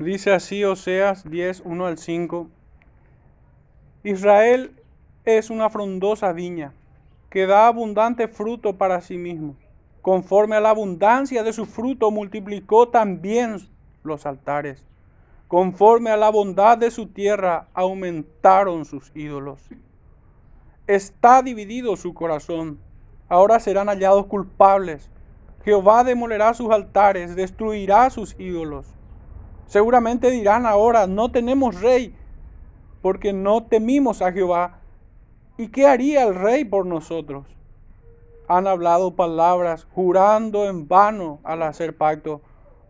Dice así Oseas 10, 1 al 5. Israel es una frondosa viña que da abundante fruto para sí mismo. Conforme a la abundancia de su fruto multiplicó también los altares. Conforme a la bondad de su tierra aumentaron sus ídolos. Está dividido su corazón. Ahora serán hallados culpables. Jehová demolerá sus altares, destruirá sus ídolos. Seguramente dirán ahora, no tenemos rey, porque no temimos a Jehová. ¿Y qué haría el rey por nosotros? Han hablado palabras, jurando en vano al hacer pacto.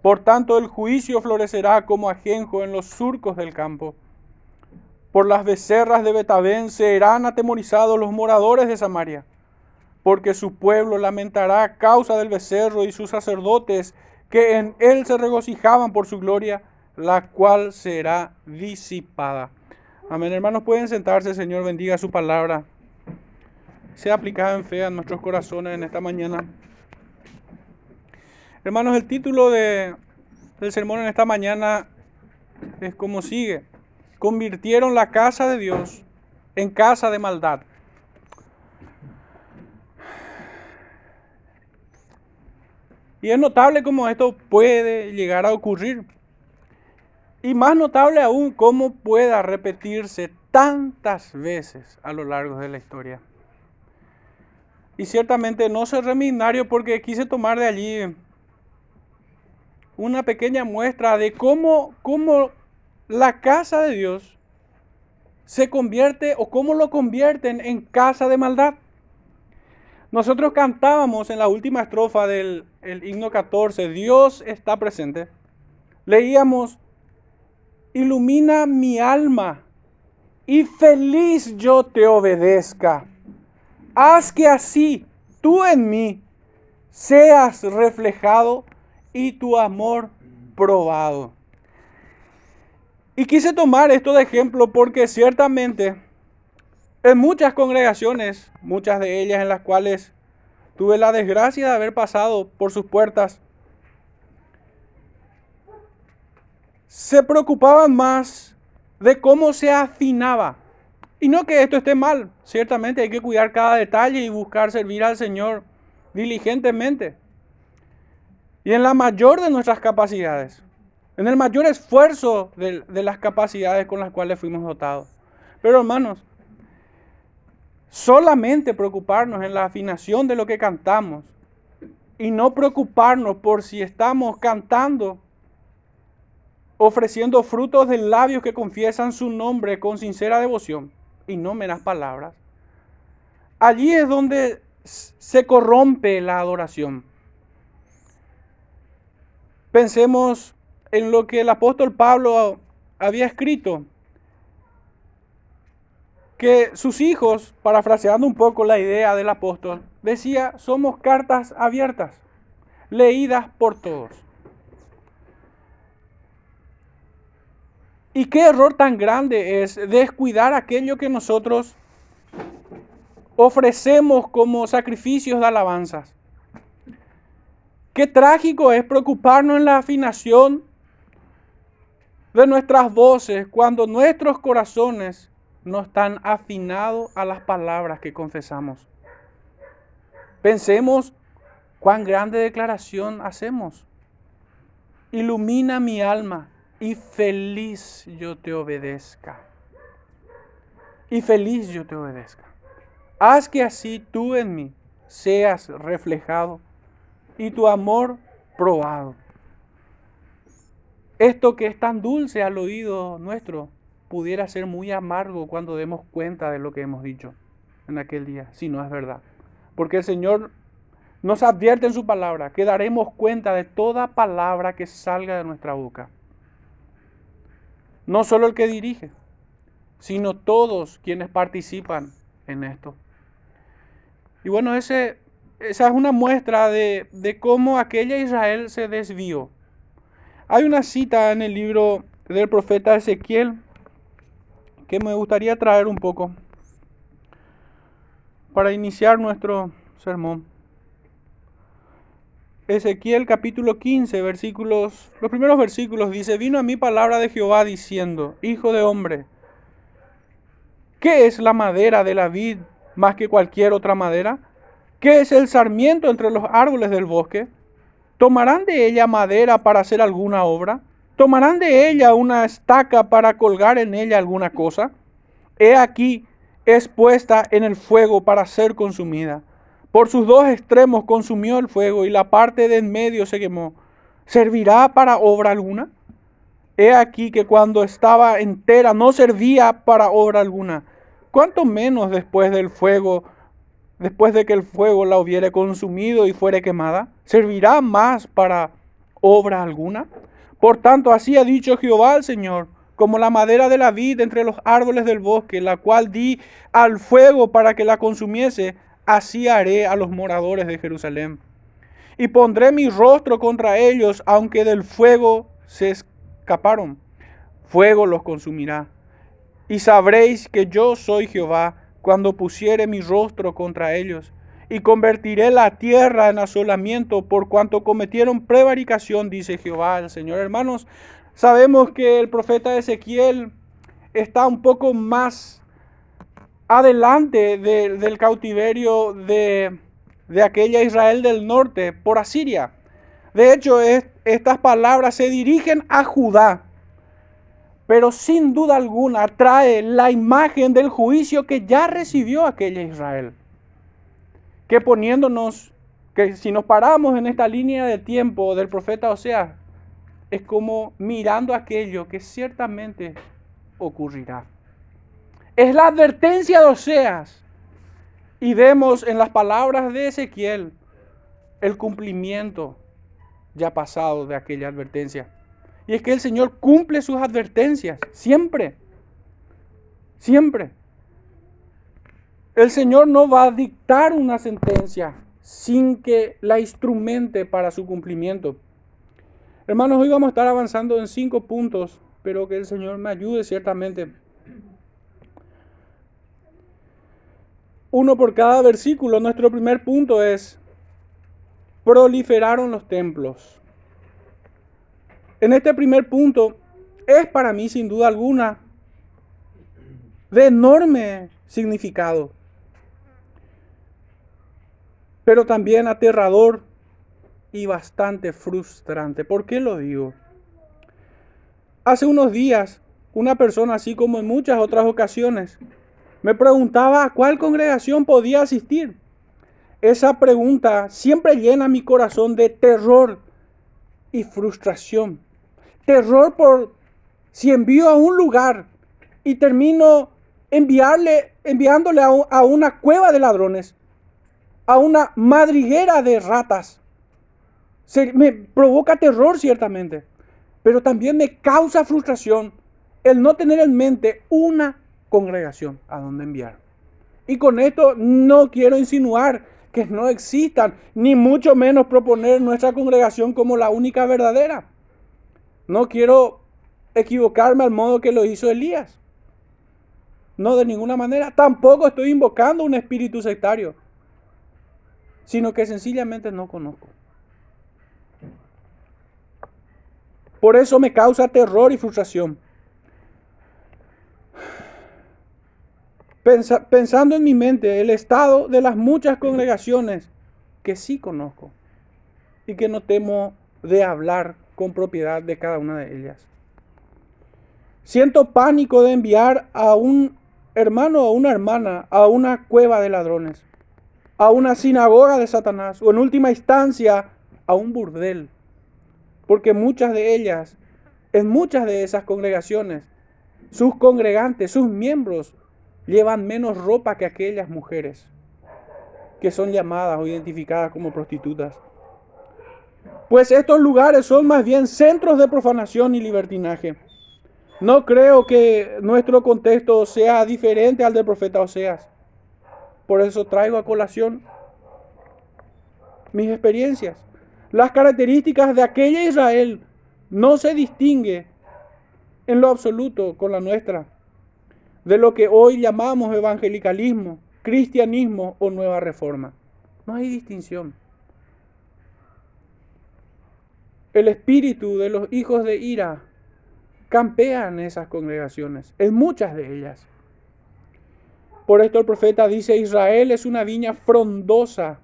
Por tanto, el juicio florecerá como ajenjo en los surcos del campo. Por las becerras de Betabén serán atemorizados los moradores de Samaria, porque su pueblo lamentará a causa del becerro y sus sacerdotes que en él se regocijaban por su gloria, la cual será disipada. Amén, hermanos, pueden sentarse, Señor, bendiga su palabra. Sea aplicada en fe a nuestros corazones en esta mañana. Hermanos, el título de, del sermón en esta mañana es como sigue convirtieron la casa de Dios en casa de maldad. Y es notable cómo esto puede llegar a ocurrir. Y más notable aún cómo pueda repetirse tantas veces a lo largo de la historia. Y ciertamente no soy reminario porque quise tomar de allí una pequeña muestra de cómo, cómo la casa de Dios se convierte o cómo lo convierten en casa de maldad. Nosotros cantábamos en la última estrofa del himno 14, Dios está presente. Leíamos, ilumina mi alma y feliz yo te obedezca. Haz que así tú en mí seas reflejado y tu amor probado. Y quise tomar esto de ejemplo porque ciertamente en muchas congregaciones, muchas de ellas en las cuales tuve la desgracia de haber pasado por sus puertas, se preocupaban más de cómo se afinaba. Y no que esto esté mal, ciertamente hay que cuidar cada detalle y buscar servir al Señor diligentemente. Y en la mayor de nuestras capacidades en el mayor esfuerzo de, las capacidades con las cuales fuimos dotados. Pero hermanos, solamente preocuparnos en la afinación de lo que cantamos y no preocuparnos por si estamos cantando, ofreciendo frutos de labios que confiesan su nombre con sincera devoción y no meras palabras. Allí es donde se corrompe la adoración. Pensemos en lo que el apóstol Pablo había escrito, que sus hijos, parafraseando un poco la idea del apóstol, decía, somos cartas abiertas, leídas por todos. Y qué error tan grande es descuidar aquello que nosotros ofrecemos como sacrificios de alabanzas. Qué trágico es preocuparnos en la afinación de nuestras voces cuando nuestros corazones no están afinados a las palabras que confesamos. Pensemos cuán grande declaración hacemos. Ilumina mi alma y feliz yo te obedezca. Y feliz yo te obedezca. Haz que así tú en mí seas reflejado y tu amor probado esto que es tan dulce al oído nuestro pudiera ser muy amargo cuando demos cuenta de lo que hemos dicho en aquel día, si no es verdad. Porque el Señor nos advierte en su palabra que daremos cuenta de toda palabra que salga de nuestra boca. No solo el que dirige, sino todos quienes participan en esto. Y bueno, esa es una muestra de, de cómo aquella Israel se desvió hay una cita en el libro del profeta Ezequiel que me gustaría traer un poco para iniciar nuestro sermón. Ezequiel capítulo 15, versículos, los primeros versículos dice, vino a mí palabra de Jehová diciendo, Hijo de hombre, ¿qué es la madera de la vid más que cualquier otra madera? ¿Qué es el sarmiento entre los árboles del bosque? ¿Tomarán de ella madera para hacer alguna obra? ¿Tomarán de ella una estaca para colgar en ella alguna cosa? He aquí, es puesta en el fuego para ser consumida. Por sus dos extremos consumió el fuego y la parte de en medio se quemó. ¿Servirá para obra alguna? He aquí que cuando estaba entera no servía para obra alguna. ¿Cuánto menos después del fuego, después de que el fuego la hubiere consumido y fuere quemada? ¿Servirá más para obra alguna? Por tanto, así ha dicho Jehová al Señor, como la madera de la vid entre los árboles del bosque, la cual di al fuego para que la consumiese, así haré a los moradores de Jerusalén. Y pondré mi rostro contra ellos, aunque del fuego se escaparon. Fuego los consumirá. Y sabréis que yo soy Jehová cuando pusiere mi rostro contra ellos. Y convertiré la tierra en asolamiento por cuanto cometieron prevaricación, dice Jehová el Señor. Hermanos, sabemos que el profeta Ezequiel está un poco más adelante del cautiverio de, aquella Israel del norte por Asiria. De hecho, estas palabras se dirigen a Judá, pero sin duda alguna trae la imagen del juicio que ya recibió aquella Israel. Que poniéndonos, que si nos paramos en esta línea de tiempo del profeta Oseas, es como mirando aquello que ciertamente ocurrirá. Es la advertencia de Oseas. Y vemos en las palabras de Ezequiel el cumplimiento ya pasado de aquella advertencia. Y es que el Señor cumple sus advertencias, siempre. Siempre. El Señor no va a dictar una sentencia sin que la instrumente para su cumplimiento. Hermanos, hoy vamos a estar avanzando en cinco puntos, pero que el Señor me ayude ciertamente uno por cada versículo. Nuestro primer punto es, proliferaron los templos. En este primer punto es para mí sin duda alguna de enorme significado, pero también aterrador y bastante frustrante. ¿Por qué lo digo? Hace unos días, una persona, así como en muchas otras ocasiones, me preguntaba a cuál congregación podía asistir. Esa pregunta siempre llena mi corazón de terror y frustración. Terror por si envío a un lugar y termino enviándole a, una cueva de ladrones, a una madriguera de ratas. Me provoca terror ciertamente, pero también me causa frustración el no tener en mente una congregación a donde enviar. Y con esto no quiero insinuar que no existan, ni mucho menos proponer nuestra congregación como la única verdadera. No quiero equivocarme al modo que lo hizo Elías. No de ninguna manera. Tampoco estoy invocando un espíritu sectario, sino que sencillamente no conozco. Por eso me causa terror y frustración. Pensando en mi mente el estado de las muchas congregaciones que sí conozco y que no temo de hablar con propiedad de cada una de ellas. Siento pánico de enviar a un hermano o una hermana a una cueva de ladrones, a una sinagoga de Satanás o en última instancia a un burdel, porque muchas de ellas, en muchas de esas congregaciones, sus congregantes, sus miembros, llevan menos ropa que aquellas mujeres que son llamadas o identificadas como prostitutas. Pues estos lugares son más bien centros de profanación y libertinaje. No creo que nuestro contexto sea diferente al del profeta Oseas. Por eso traigo a colación mis experiencias. Las características de aquella Israel no se distingue en lo absoluto con la nuestra de lo que hoy llamamos evangelicalismo, cristianismo o nueva reforma. No hay distinción. el espíritu de los hijos de ira campea en esas congregaciones, en muchas de ellas. Por esto el profeta dice, Israel es una viña frondosa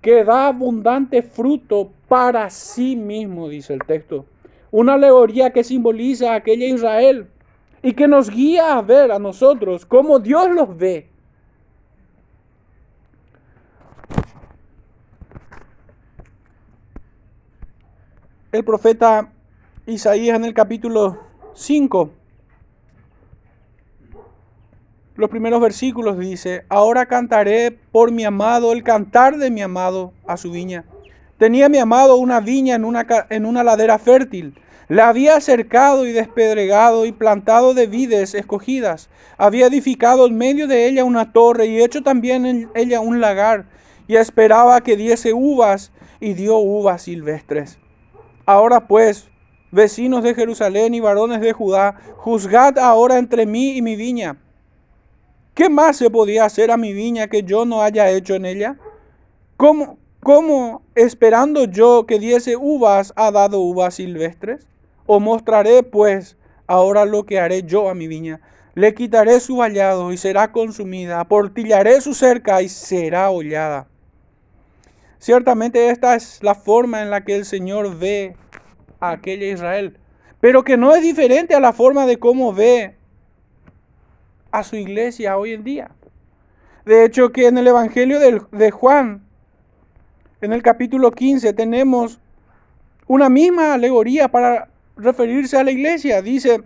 que da abundante fruto para sí mismo, dice el texto. Una alegoría que simboliza a aquella Israel y que nos guía a ver a nosotros cómo Dios los ve. El profeta Isaías en el capítulo 5 los primeros versículos dice, ahora cantaré por mi amado el cantar de mi amado a su viña. Tenía mi amado una viña en una, en una ladera fértil. La había cercado y despedregado y plantado de vides escogidas. Había edificado en medio de ella una torre y hecho también en ella un lagar. Y esperaba que diese uvas y dio uvas silvestres. Ahora pues, vecinos de Jerusalén y varones de Judá, juzgad ahora entre mí y mi viña ¿Qué más se podía hacer a mi viña que yo no haya hecho en ella? ¿Cómo, cómo esperando yo que diese uvas ha dado uvas silvestres? ¿O mostraré pues ahora lo que haré yo a mi viña? Le quitaré su vallado y será consumida, aportillaré su cerca y será hollada. Ciertamente esta es la forma en la que el Señor ve a aquella Israel, pero que no es diferente a la forma de cómo ve a su iglesia hoy en día. De hecho, que en el Evangelio de, Juan, en el capítulo 15, tenemos una misma alegoría para referirse a la iglesia. Dice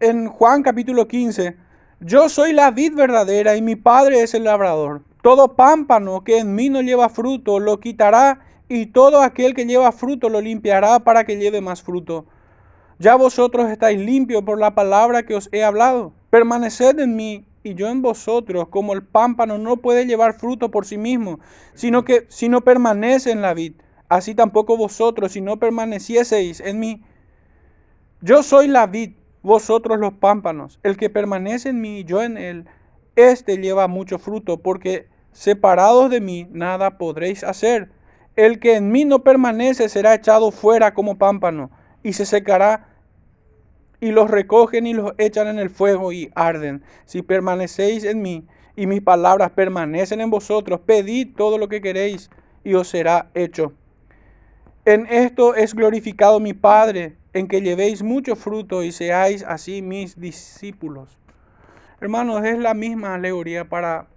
en Juan capítulo 15, yo soy la vid verdadera y mi padre es el labrador. Todo pámpano que en mí no lleva fruto lo quitará y todo aquel que lleva fruto lo limpiará para que lleve más fruto. Ya vosotros estáis limpios por la palabra que os he hablado. Permaneced en mí y yo en vosotros, como el pámpano no puede llevar fruto por sí mismo, sino que si no permanece en la vid, así tampoco vosotros, si no permanecieseis en mí. Yo soy la vid, vosotros los pámpanos. El que permanece en mí y yo en él, éste lleva mucho fruto, porque separados de mí nada podréis hacer. El que en mí no permanece será echado fuera como pámpano y se secará y los recogen y los echan en el fuego y arden. Si permanecéis en mí y mis palabras permanecen en vosotros, pedid todo lo que queréis y os será hecho. En esto es glorificado mi Padre, en que llevéis mucho fruto y seáis así mis discípulos. Hermanos, es la misma alegoría para,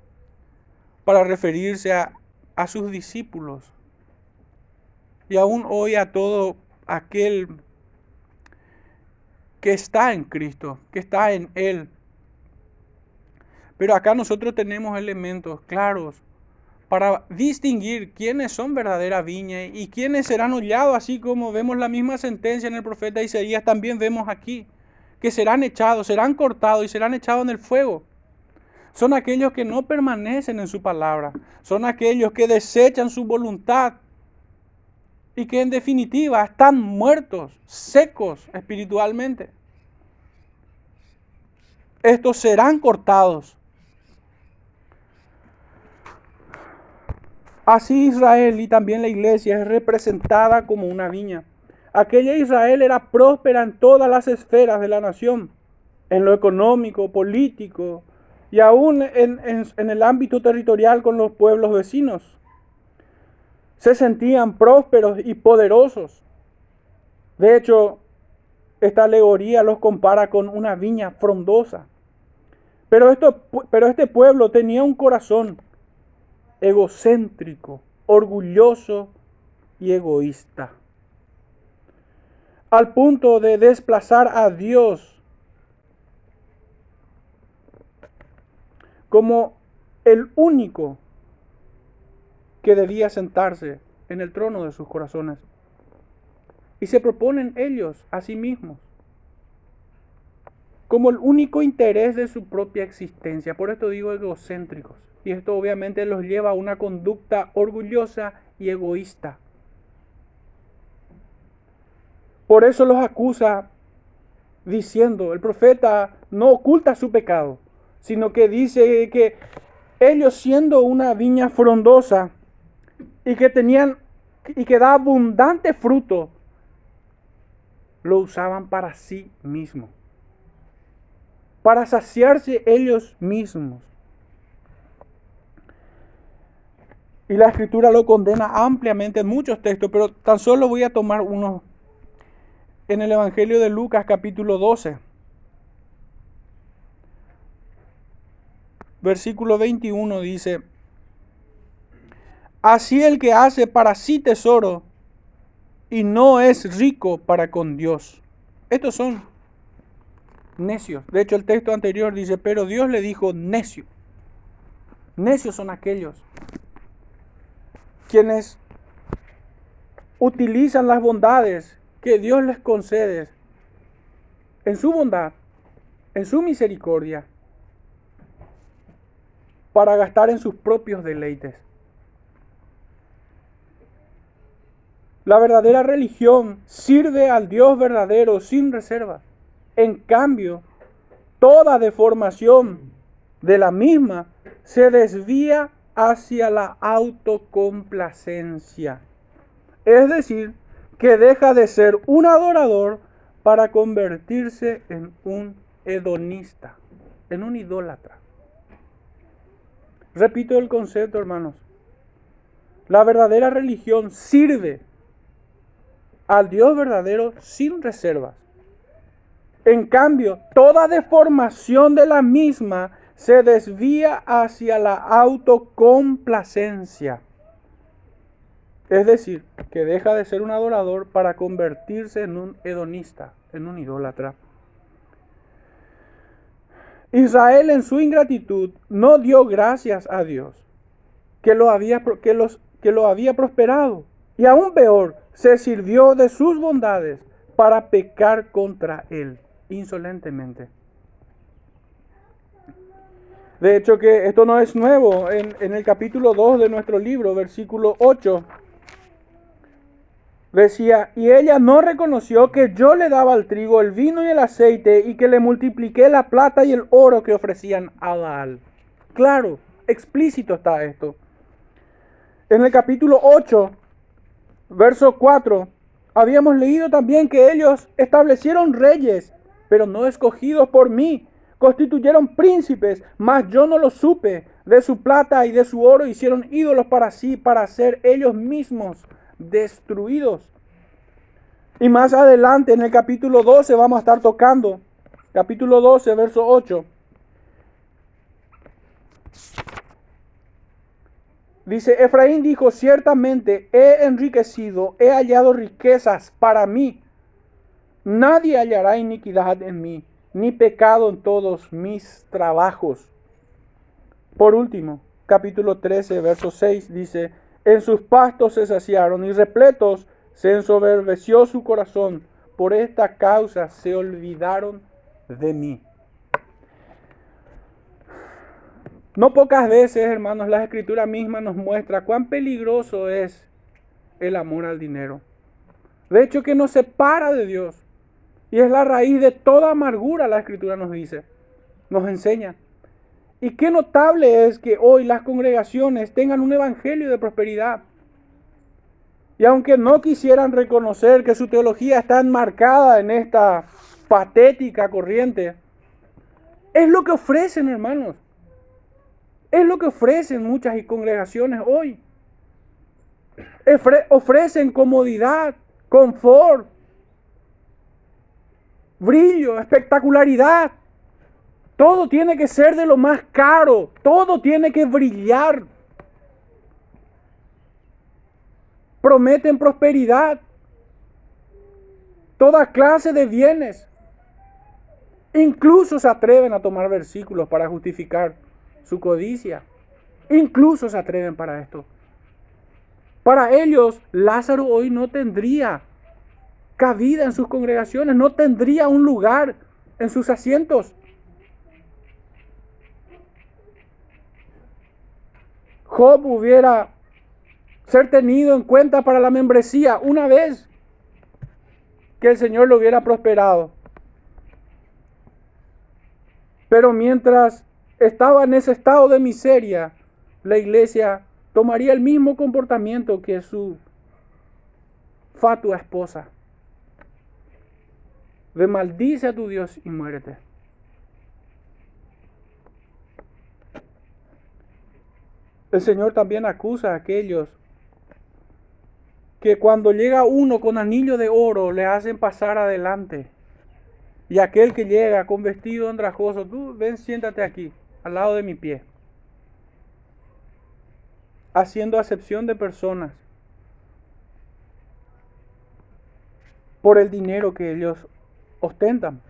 para referirse a, a sus discípulos. Y aún hoy a todo aquel que está en Cristo, que está en Él. Pero acá nosotros tenemos elementos claros para distinguir quiénes son verdadera viña y quiénes serán hollados, así como vemos la misma sentencia en el profeta Isaías, también vemos aquí, que serán echados, serán cortados y serán echados en el fuego. Son aquellos que no permanecen en su palabra, son aquellos que desechan su voluntad y que en definitiva están muertos, secos espiritualmente. Estos serán cortados. Así Israel y también la iglesia es representada como una viña. Aquella Israel era próspera en todas las esferas de la nación, en lo económico, político y aún en, el ámbito territorial con los pueblos vecinos se sentían prósperos y poderosos. De hecho, esta alegoría los compara con una viña frondosa. Pero, esto, pero este pueblo tenía un corazón egocéntrico, orgulloso y egoísta. Al punto de desplazar a Dios como el único que debía sentarse en el trono de sus corazones. Y se proponen ellos a sí mismos como el único interés de su propia existencia. Por esto digo egocéntricos. Y esto obviamente los lleva a una conducta orgullosa y egoísta. Por eso los acusa diciendo, el profeta no oculta su pecado, sino que dice que ellos siendo una viña frondosa, y que tenían y que da abundante fruto, lo usaban para sí mismos, para saciarse ellos mismos. Y la escritura lo condena ampliamente en muchos textos, pero tan solo voy a tomar uno en el Evangelio de Lucas capítulo 12. Versículo 21 dice, Así el que hace para sí tesoro y no es rico para con Dios. Estos son necios. De hecho, el texto anterior dice, pero Dios le dijo necio. Necios son aquellos quienes utilizan las bondades que Dios les concede en su bondad, en su misericordia, para gastar en sus propios deleites. La verdadera religión sirve al Dios verdadero sin reserva. En cambio, toda deformación de la misma se desvía hacia la autocomplacencia. Es decir, que deja de ser un adorador para convertirse en un hedonista, en un idólatra. Repito el concepto, hermanos. La verdadera religión sirve al Dios verdadero sin reservas. En cambio, toda deformación de la misma se desvía hacia la autocomplacencia. Es decir, que deja de ser un adorador para convertirse en un hedonista, en un idólatra. Israel en su ingratitud no dio gracias a Dios que lo había, que que lo había prosperado. Y aún peor, se sirvió de sus bondades para pecar contra él insolentemente. De hecho que esto no es nuevo. En, en, el capítulo 2 de nuestro libro, versículo 8, decía, y ella no reconoció que yo le daba el trigo, el vino y el aceite, y que le multipliqué la plata y el oro que ofrecían a Baal. Claro, explícito está esto. En el capítulo 8, verso 4, habíamos leído también que ellos establecieron reyes, pero no escogidos por mí. Constituyeron príncipes, mas yo no lo supe. De su plata y de su oro hicieron ídolos para sí, para ser ellos mismos destruidos. Y más adelante en el capítulo 12 vamos a estar tocando, capítulo 12, verso 8. Dice, Efraín dijo, ciertamente he enriquecido, he hallado riquezas para mí. Nadie hallará iniquidad en mí, ni pecado en todos mis trabajos. Por último, capítulo 13, verso 6 dice, en sus pastos se saciaron y repletos se ensoberbeció su corazón. Por esta causa se olvidaron de mí. No pocas veces, hermanos, la escritura misma nos muestra cuán peligroso es el amor al dinero. De hecho, que nos separa de Dios. Y es la raíz de toda amargura, la escritura nos dice, nos enseña. Y qué notable es que hoy las congregaciones tengan un evangelio de prosperidad. Y aunque no quisieran reconocer que su teología está enmarcada en esta patética corriente, es lo que ofrecen, hermanos. Es lo que ofrecen muchas congregaciones hoy. Ofrecen comodidad, confort, brillo, espectacularidad. Todo tiene que ser de lo más caro. Todo tiene que brillar. Prometen prosperidad. Toda clase de bienes. Incluso se atreven a tomar versículos para justificar su codicia. Incluso se atreven para esto. Para ellos, Lázaro hoy no tendría cabida en sus congregaciones, no tendría un lugar en sus asientos. Job hubiera ser tenido en cuenta para la membresía una vez que el Señor lo hubiera prosperado. Pero mientras estaba en ese estado de miseria, la iglesia tomaría el mismo comportamiento que su fatua esposa. De maldice a tu Dios y muérete. El Señor también acusa a aquellos que cuando llega uno con anillo de oro le hacen pasar adelante. Y aquel que llega con vestido andrajoso, tú ven, siéntate aquí, al lado de mi pie. Haciendo acepción de personas por el dinero que ellos ostentan.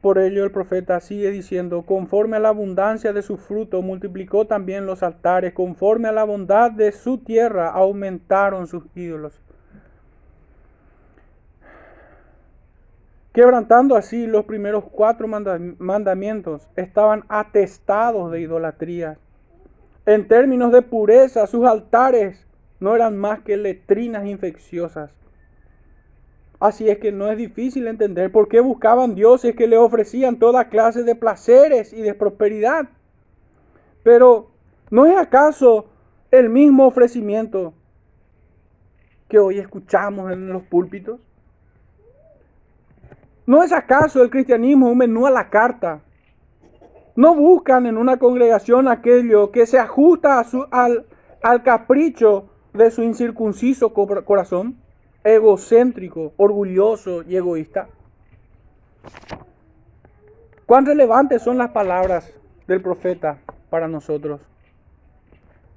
Por ello el profeta sigue diciendo, conforme a la abundancia de su fruto multiplicó también los altares, conforme a la bondad de su tierra aumentaron sus ídolos. Quebrantando así los primeros cuatro mandamientos, estaban atestados de idolatría. En términos de pureza, sus altares no eran más que letrinas infecciosas. Así es que no es difícil entender por qué buscaban dioses que le ofrecían toda clase de placeres y de prosperidad. Pero ¿no es acaso el mismo ofrecimiento que hoy escuchamos en los púlpitos? ¿No es acaso el cristianismo un menú a la carta? ¿No buscan en una congregación aquello que se ajusta a su, al, al capricho de su incircunciso corazón? egocéntrico, orgulloso y egoísta? ¿Cuán relevantes son las palabras del profeta para nosotros?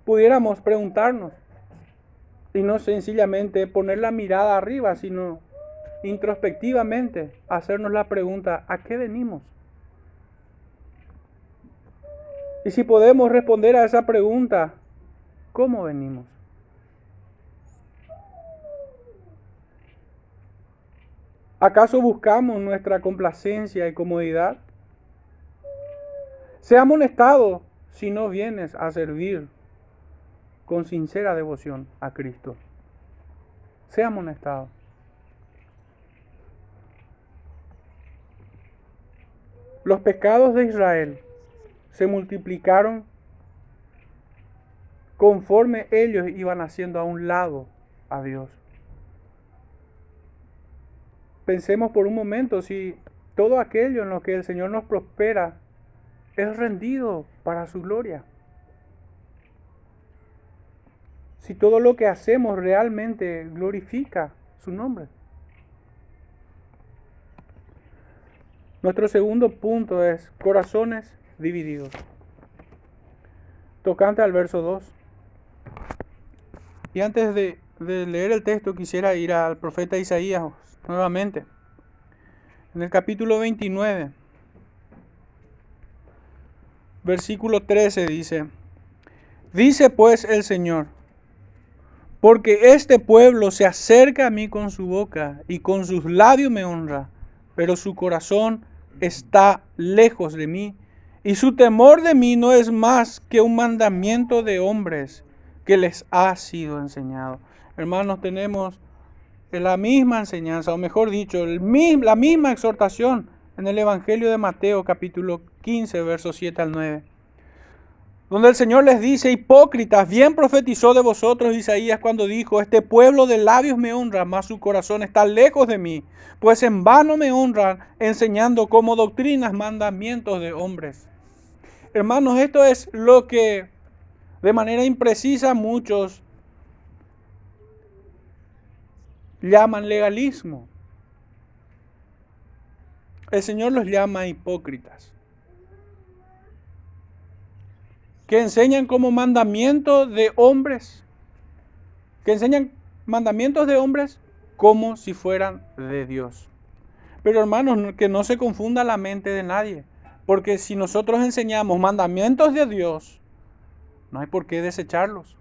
Pudiéramos preguntarnos y no sencillamente poner la mirada arriba, sino introspectivamente hacernos la pregunta, ¿a qué venimos? Y si podemos responder a esa pregunta, ¿cómo venimos? ¿Acaso buscamos nuestra complacencia y comodidad? Sea amonestado si no vienes a servir con sincera devoción a Cristo. Sea amonestado. Los pecados de Israel se multiplicaron conforme ellos iban haciendo a un lado a Dios. Pensemos por un momento si todo aquello en lo que el Señor nos prospera es rendido para su gloria. Si todo lo que hacemos realmente glorifica su nombre. Nuestro segundo punto es corazones divididos. Tocante al verso 2. Y antes de, de leer el texto quisiera ir al profeta Isaías nuevamente. En el capítulo 29, versículo 13 dice, dice pues el Señor, porque este pueblo se acerca a mí con su boca y con sus labios me honra, pero su corazón está lejos de mí y su temor de mí no es más que un mandamiento de hombres que les ha sido enseñado. Hermanos, tenemos la misma enseñanza, o mejor dicho, la misma exhortación en el Evangelio de Mateo capítulo 15, versos 7 al 9. Donde el Señor les dice, hipócritas, bien profetizó de vosotros Isaías cuando dijo, este pueblo de labios me honra, mas su corazón está lejos de mí, pues en vano me honran enseñando como doctrinas mandamientos de hombres. Hermanos, esto es lo que de manera imprecisa muchos llaman legalismo. El Señor los llama hipócritas. Que enseñan como mandamiento de hombres. Que enseñan mandamientos de hombres como si fueran de Dios. Pero hermanos, que no se confunda la mente de nadie. Porque si nosotros enseñamos mandamientos de Dios, no hay por qué desecharlos.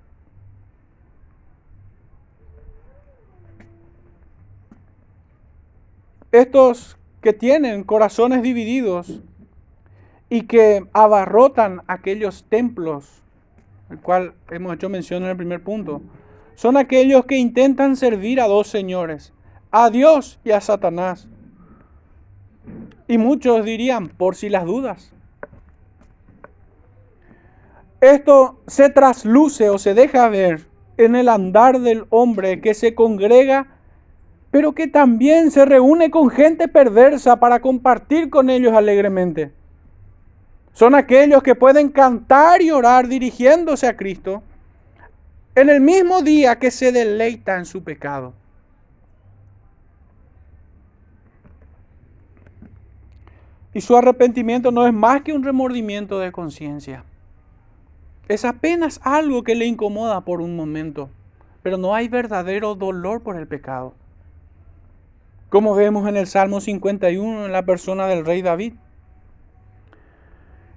Estos que tienen corazones divididos y que abarrotan aquellos templos, el cual hemos hecho mención en el primer punto, son aquellos que intentan servir a dos señores, a Dios y a Satanás. Y muchos dirían, por si las dudas. Esto se trasluce o se deja ver en el andar del hombre que se congrega, pero que también se reúne con gente perversa para compartir con ellos alegremente. Son aquellos que pueden cantar y orar dirigiéndose a Cristo en el mismo día que se deleita en su pecado. Y su arrepentimiento no es más que un remordimiento de conciencia. Es apenas algo que le incomoda por un momento, pero no hay verdadero dolor por el pecado. Como vemos en el Salmo 51 en la persona del rey David.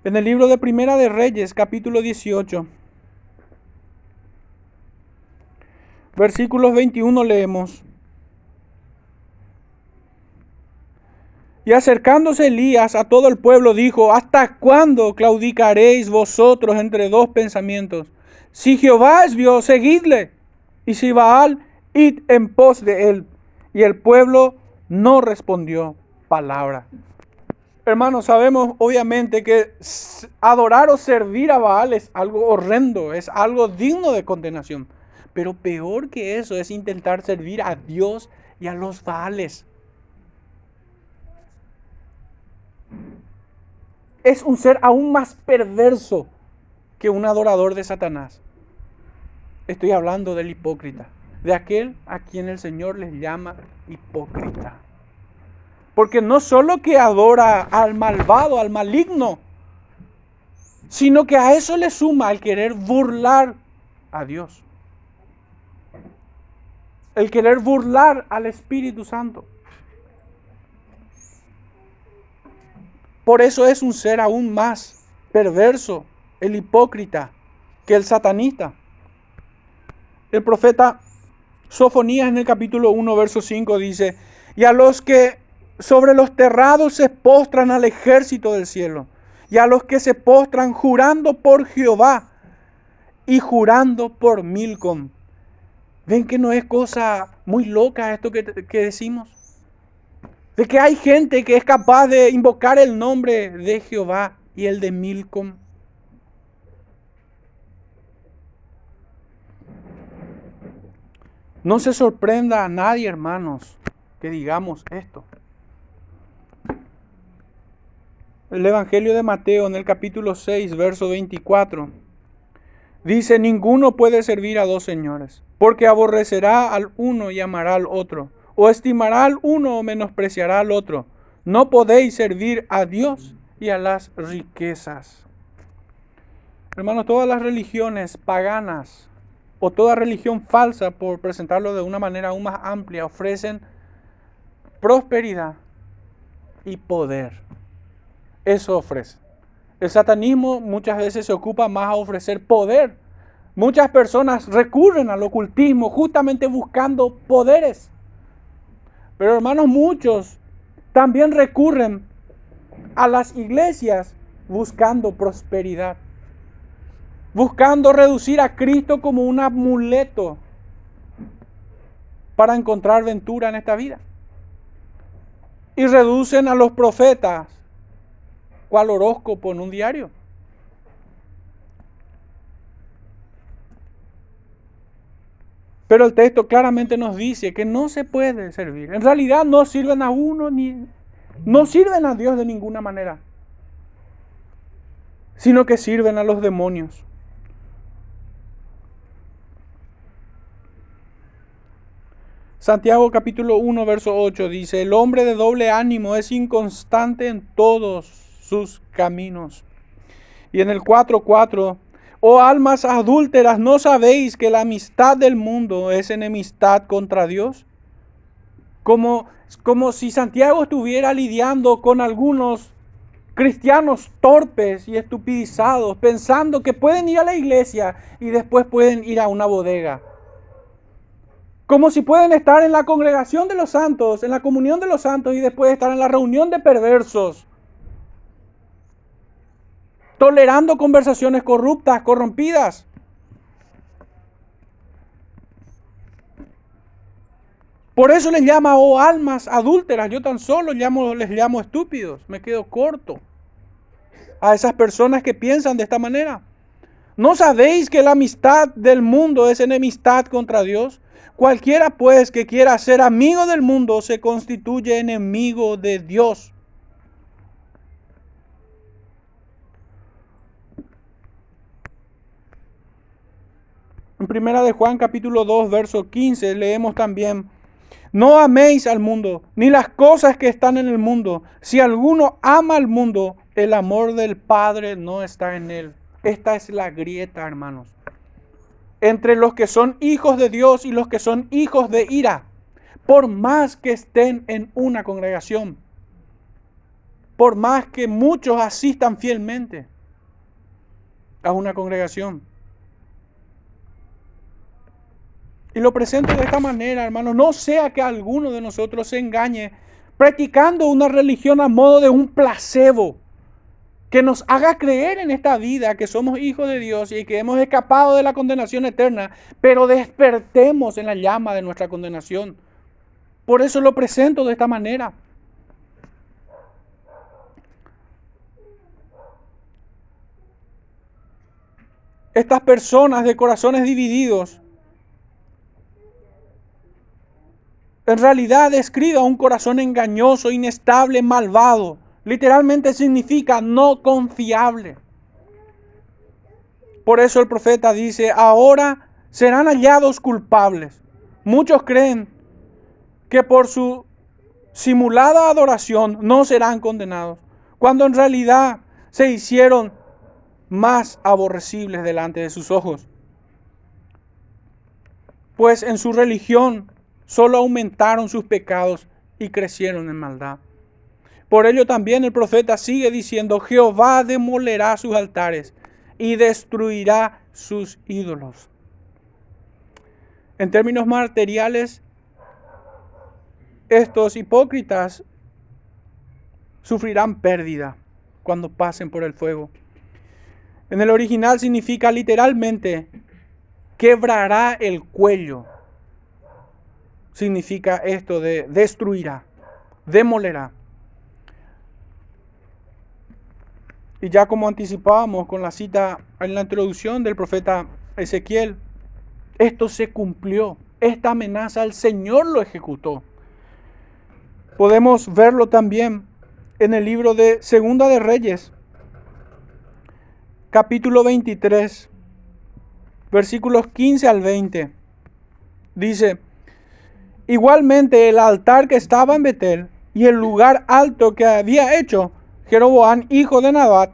En el libro de Primera de Reyes, capítulo 18, versículos 21 leemos. Y acercándose Elías a todo el pueblo dijo, ¿hasta cuándo claudicaréis vosotros entre dos pensamientos? Si Jehová es Dios, seguidle. Y si Baal, id en pos de él. Y el pueblo no respondió palabra. Hermanos, sabemos obviamente que adorar o servir a Baal es algo horrendo, es algo digno de condenación. Pero peor que eso es intentar servir a Dios y a los Baales. es un ser aún más perverso que un adorador de Satanás. Estoy hablando del hipócrita, de aquel a quien el Señor les llama hipócrita. Porque no solo que adora al malvado, al maligno, sino que a eso le suma el querer burlar a Dios. El querer burlar al Espíritu Santo. Por eso es un ser aún más perverso, el hipócrita, que el satanista. El profeta Sofonías en el capítulo 1, verso 5 dice, y a los que sobre los terrados se postran al ejército del cielo, y a los que se postran jurando por Jehová y jurando por Milcom. ¿Ven que no es cosa muy loca esto que, que decimos? de que hay gente que es capaz de invocar el nombre de Jehová y el de Milcom. No se sorprenda a nadie, hermanos, que digamos esto. El Evangelio de Mateo en el capítulo 6, verso 24, dice, ninguno puede servir a dos señores, porque aborrecerá al uno y amará al otro o estimará al uno o menospreciará al otro. No podéis servir a Dios y a las riquezas. Hermanos, todas las religiones paganas o toda religión falsa, por presentarlo de una manera aún más amplia, ofrecen prosperidad y poder. Eso ofrece. El satanismo muchas veces se ocupa más a ofrecer poder. Muchas personas recurren al ocultismo justamente buscando poderes. Pero hermanos, muchos también recurren a las iglesias buscando prosperidad, buscando reducir a Cristo como un amuleto para encontrar ventura en esta vida. Y reducen a los profetas, cual horóscopo en un diario. Pero el texto claramente nos dice que no se puede servir. En realidad no sirven a uno ni no sirven a Dios de ninguna manera, sino que sirven a los demonios. Santiago capítulo 1 verso 8 dice, el hombre de doble ánimo es inconstante en todos sus caminos. Y en el 4.4 Oh almas adúlteras, ¿no sabéis que la amistad del mundo es enemistad contra Dios? Como, como si Santiago estuviera lidiando con algunos cristianos torpes y estupidizados, pensando que pueden ir a la iglesia y después pueden ir a una bodega. Como si pueden estar en la congregación de los santos, en la comunión de los santos y después estar en la reunión de perversos tolerando conversaciones corruptas, corrompidas. Por eso les llama, oh almas adúlteras. Yo tan solo llamo, les llamo estúpidos. Me quedo corto a esas personas que piensan de esta manera. ¿No sabéis que la amistad del mundo es enemistad contra Dios? Cualquiera pues que quiera ser amigo del mundo se constituye enemigo de Dios. En primera de Juan capítulo 2 verso 15 leemos también, no améis al mundo, ni las cosas que están en el mundo. Si alguno ama al mundo, el amor del Padre no está en él. Esta es la grieta, hermanos entre los que son hijos de Dios y los que son hijos de ira, por más que estén en una congregación, por más que muchos asistan fielmente a una congregación. Y lo presento de esta manera, hermano, no sea que alguno de nosotros se engañe practicando una religión a modo de un placebo que nos haga creer en esta vida que somos hijos de Dios y que hemos escapado de la condenación eterna, pero despertemos en la llama de nuestra condenación. Por eso lo presento de esta manera. Estas personas de corazones divididos en realidad describe un corazón engañoso, inestable, malvado Literalmente significa no confiable. Por eso el profeta dice, ahora serán hallados culpables. Muchos creen que por su simulada adoración no serán condenados, cuando en realidad se hicieron más aborrecibles delante de sus ojos. Pues en su religión solo aumentaron sus pecados y crecieron en maldad. Por ello también el profeta sigue diciendo, Jehová demolerá sus altares y destruirá sus ídolos. En términos materiales, estos hipócritas sufrirán pérdida cuando pasen por el fuego. En el original significa literalmente quebrará el cuello. Significa esto de destruirá, demolerá. Y ya como anticipábamos con la cita en la introducción del profeta Ezequiel, esto se cumplió. Esta amenaza el Señor lo ejecutó. Podemos verlo también en el libro de Segunda de Reyes, capítulo 23, versículos 15 al 20. Dice, igualmente el altar que estaba en Betel y el lugar alto que había hecho Jeroboam, hijo de Nabat,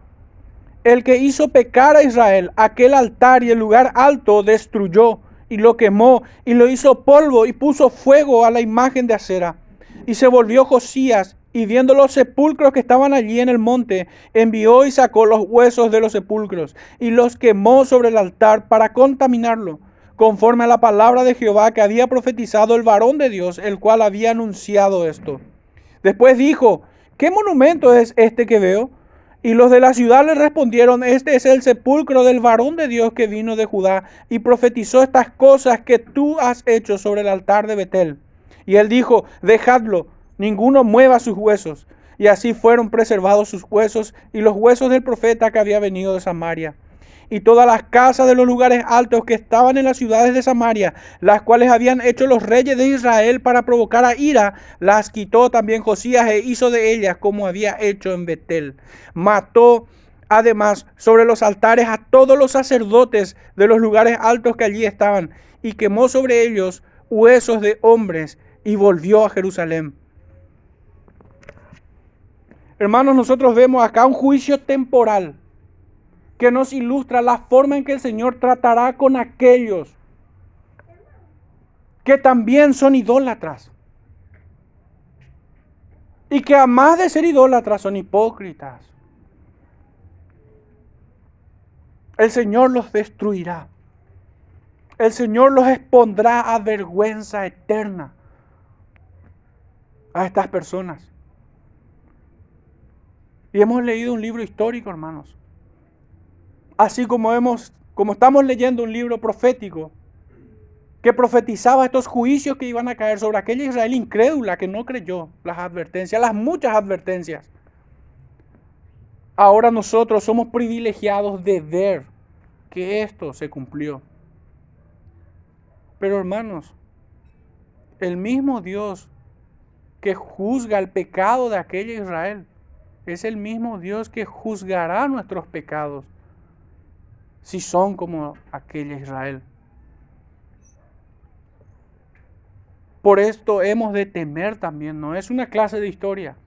el que hizo pecar a Israel, aquel altar y el lugar alto destruyó y lo quemó y lo hizo polvo y puso fuego a la imagen de acera. Y se volvió Josías y viendo los sepulcros que estaban allí en el monte, envió y sacó los huesos de los sepulcros y los quemó sobre el altar para contaminarlo, conforme a la palabra de Jehová que había profetizado el varón de Dios, el cual había anunciado esto. Después dijo, ¿qué monumento es este que veo? Y los de la ciudad le respondieron, este es el sepulcro del varón de Dios que vino de Judá y profetizó estas cosas que tú has hecho sobre el altar de Betel. Y él dijo, dejadlo, ninguno mueva sus huesos. Y así fueron preservados sus huesos y los huesos del profeta que había venido de Samaria y todas las casas de los lugares altos que estaban en las ciudades de Samaria, las cuales habían hecho los reyes de Israel para provocar a ira, las quitó también Josías e hizo de ellas como había hecho en Betel. Mató además sobre los altares a todos los sacerdotes de los lugares altos que allí estaban y quemó sobre ellos huesos de hombres y volvió a Jerusalén. Hermanos, nosotros vemos acá un juicio temporal que nos ilustra la forma en que el Señor tratará con aquellos que también son idólatras. Y que a más de ser idólatras son hipócritas. El Señor los destruirá. El Señor los expondrá a vergüenza eterna a estas personas. Y hemos leído un libro histórico, hermanos así como hemos como estamos leyendo un libro profético que profetizaba estos juicios que iban a caer sobre aquella Israel incrédula que no creyó las advertencias, las muchas advertencias. Ahora nosotros somos privilegiados de ver que esto se cumplió. Pero hermanos, el mismo Dios que juzga el pecado de aquella Israel es el mismo Dios que juzgará nuestros pecados si son como aquella Israel. Por esto hemos de temer también, no es una clase de historia.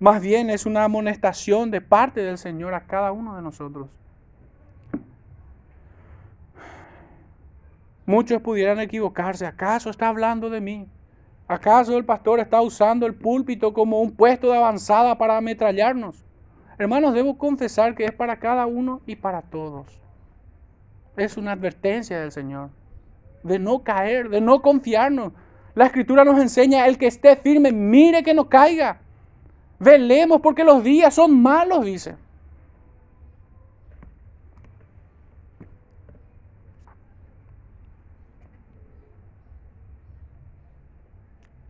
Más bien es una amonestación de parte del Señor a cada uno de nosotros. Muchos pudieran equivocarse. ¿Acaso está hablando de mí? ¿Acaso el pastor está usando el púlpito como un puesto de avanzada para ametrallarnos? Hermanos, debo confesar que es para cada uno y para todos. Es una advertencia del Señor de no caer, de no confiarnos. La escritura nos enseña el que esté firme, mire que no caiga. Velemos porque los días son malos, dice.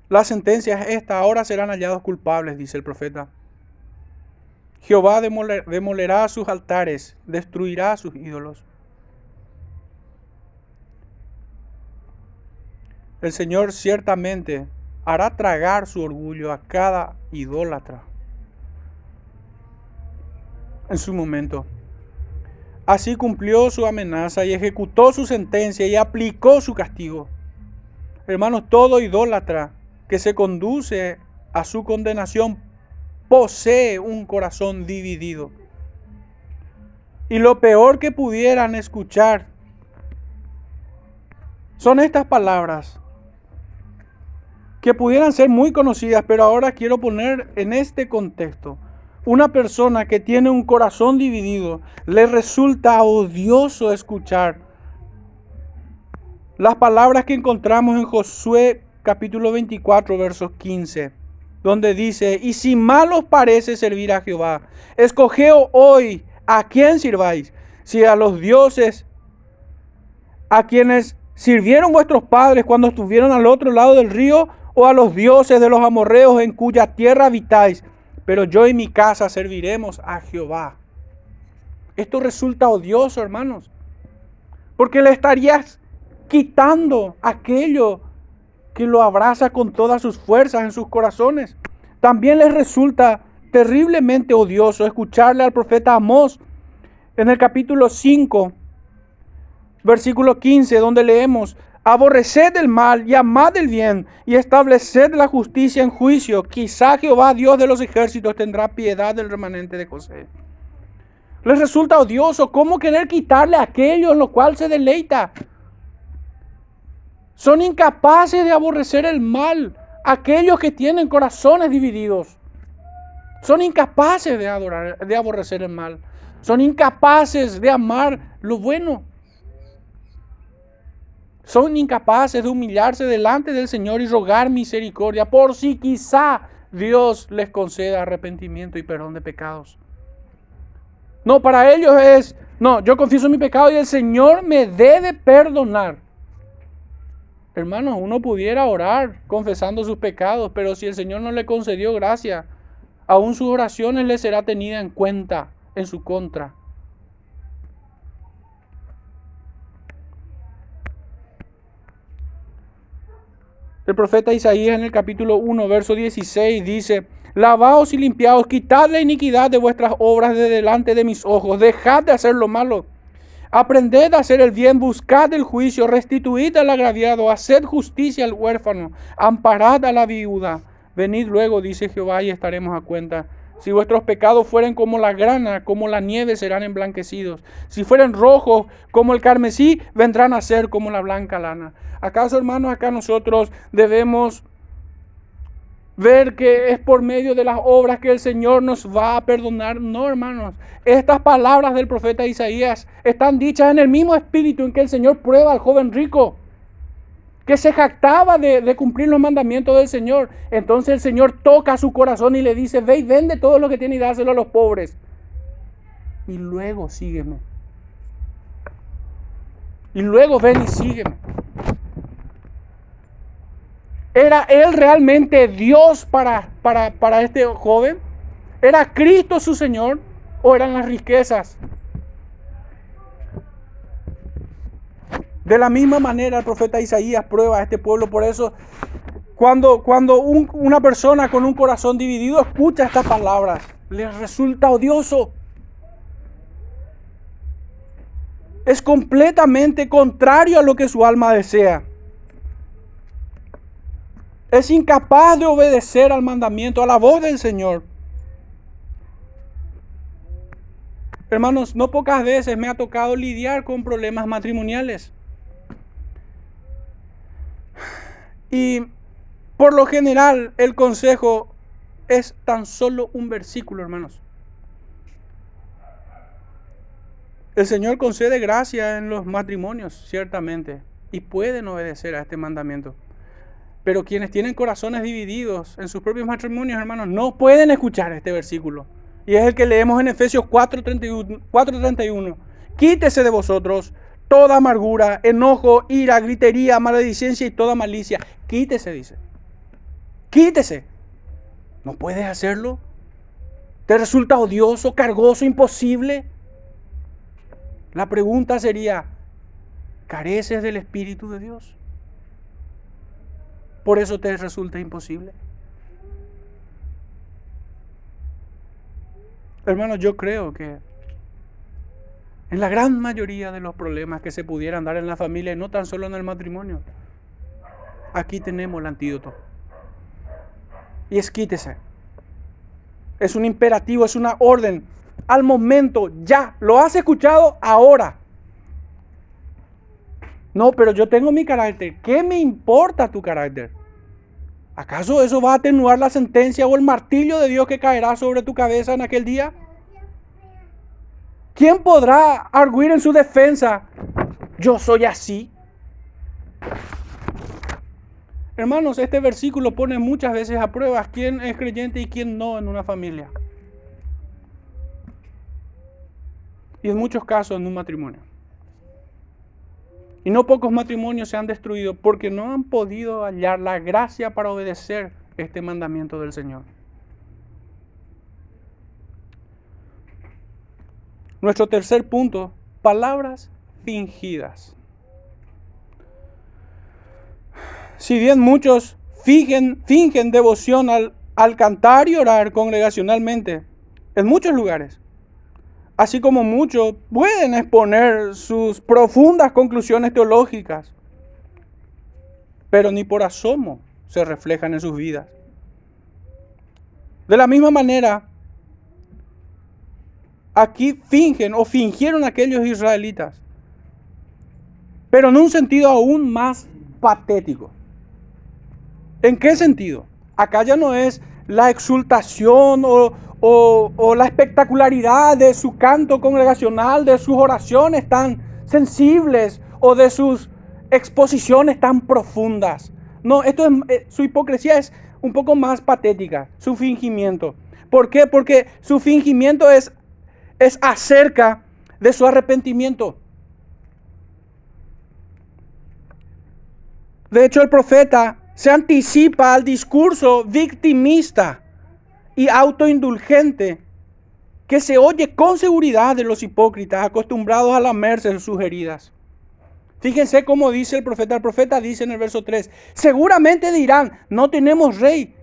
La sentencia es esta, ahora serán hallados culpables, dice el profeta. Jehová demolerá sus altares, destruirá sus ídolos. El Señor ciertamente hará tragar su orgullo a cada idólatra en su momento. Así cumplió su amenaza y ejecutó su sentencia y aplicó su castigo. Hermanos, todo idólatra que se conduce a su condenación posee un corazón dividido. Y lo peor que pudieran escuchar son estas palabras que pudieran ser muy conocidas, pero ahora quiero poner en este contexto. Una persona que tiene un corazón dividido, le resulta odioso escuchar las palabras que encontramos en Josué capítulo 24, versos 15, donde dice, y si mal os parece servir a Jehová, escogeos hoy a quién sirváis, si a los dioses a quienes sirvieron vuestros padres cuando estuvieron al otro lado del río, o a los dioses de los amorreos en cuya tierra habitáis, pero yo y mi casa serviremos a Jehová. Esto resulta odioso, hermanos, porque le estarías quitando aquello que lo abraza con todas sus fuerzas en sus corazones. También les resulta terriblemente odioso escucharle al profeta Amós en el capítulo 5, versículo 15, donde leemos, aborreced el mal y amad el bien y estableced la justicia en juicio. Quizá Jehová, Dios de los ejércitos, tendrá piedad del remanente de José. Les resulta odioso cómo querer quitarle aquello en lo cual se deleita. Son incapaces de aborrecer el mal. Aquellos que tienen corazones divididos. Son incapaces de, adorar, de aborrecer el mal. Son incapaces de amar lo bueno. Son incapaces de humillarse delante del Señor y rogar misericordia por si quizá Dios les conceda arrepentimiento y perdón de pecados. No, para ellos es, no, yo confieso mi pecado y el Señor me debe perdonar. Hermanos, uno pudiera orar confesando sus pecados, pero si el Señor no le concedió gracia, aún sus oraciones le será tenida en cuenta en su contra. El profeta Isaías en el capítulo 1, verso 16 dice, Lavaos y limpiaos, quitad la iniquidad de vuestras obras de delante de mis ojos, dejad de hacer lo malo Aprended a hacer el bien, buscad el juicio, restituid al agraviado, haced justicia al huérfano, amparad a la viuda. Venid luego, dice Jehová, y estaremos a cuenta. Si vuestros pecados fueren como la grana, como la nieve, serán emblanquecidos. Si fueren rojos como el carmesí, vendrán a ser como la blanca lana. ¿Acaso, hermanos, acá nosotros debemos ver que es por medio de las obras que el Señor nos va a perdonar. No, hermanos. Estas palabras del profeta Isaías están dichas en el mismo espíritu en que el Señor prueba al joven rico, que se jactaba de, cumplir los mandamientos del Señor. Entonces el Señor toca su corazón y le dice, ve y vende todo lo que tiene y dáselo a los pobres. Y luego sígueme. Y luego ven y sígueme. ¿Era Él realmente Dios para, para, para este joven? ¿Era Cristo su Señor? ¿O eran las riquezas? De la misma manera el profeta Isaías prueba a este pueblo, por eso cuando, cuando una persona con un corazón dividido escucha estas palabras, les resulta odioso. Es completamente contrario a lo que su alma desea. Es incapaz de obedecer al mandamiento, a la voz del Señor. Hermanos, no pocas veces me ha tocado lidiar con problemas matrimoniales. Y por lo general el consejo es tan solo un versículo, hermanos. El Señor concede gracia en los matrimonios, ciertamente, y pueden obedecer a este mandamiento. Pero quienes tienen corazones divididos en sus propios matrimonios, hermanos, no pueden escuchar este versículo. Y es el que leemos en Efesios 4:31. Quítese de vosotros toda amargura, enojo, ira, gritería, maledicencia y toda malicia. Quítese, dice. Quítese. ¿No puedes hacerlo? ¿Te resulta odioso, cargoso, imposible? La pregunta sería, ¿careces del Espíritu de Dios? Por eso te resulta imposible. Hermanos, yo creo que en la gran mayoría de los problemas que se pudieran dar en la familia y no tan solo en el matrimonio, aquí tenemos el antídoto. Y es quítese. Es un imperativo, es una orden. Al momento, ya. ¿Lo has escuchado ahora? No, pero yo tengo mi carácter. ¿Qué me importa tu carácter? ¿Acaso eso va a atenuar la sentencia o el martillo de Dios que caerá sobre tu cabeza en aquel día? ¿Quién podrá arguir en su defensa? Yo soy así. Hermanos, este versículo pone muchas veces a prueba quién es creyente y quién no en una familia. Y en muchos casos en un matrimonio. Y no pocos matrimonios se han destruido porque no han podido hallar la gracia para obedecer este mandamiento del Señor. Nuestro tercer punto, palabras fingidas. Si bien muchos fingen, devoción al cantar y orar congregacionalmente en muchos lugares, así como muchos pueden exponer sus profundas conclusiones teológicas, pero ni por asomo se reflejan en sus vidas. De la misma manera, aquí fingen o fingieron aquellos israelitas, pero en un sentido aún más patético. ¿En qué sentido? Acá ya no es la exultación o, o, la espectacularidad de su canto congregacional, de sus oraciones tan sensibles o de sus exposiciones tan profundas. No, esto es, eh, su hipocresía es un poco más patética, su fingimiento. ¿Por qué? Porque su fingimiento es, es acerca de su arrepentimiento. De hecho, el profeta se anticipa al discurso victimista y autoindulgente que se oye con seguridad de los hipócritas acostumbrados a lamerse sus heridas. Fíjense cómo dice el profeta. El profeta dice en el verso 3, seguramente dirán, no tenemos rey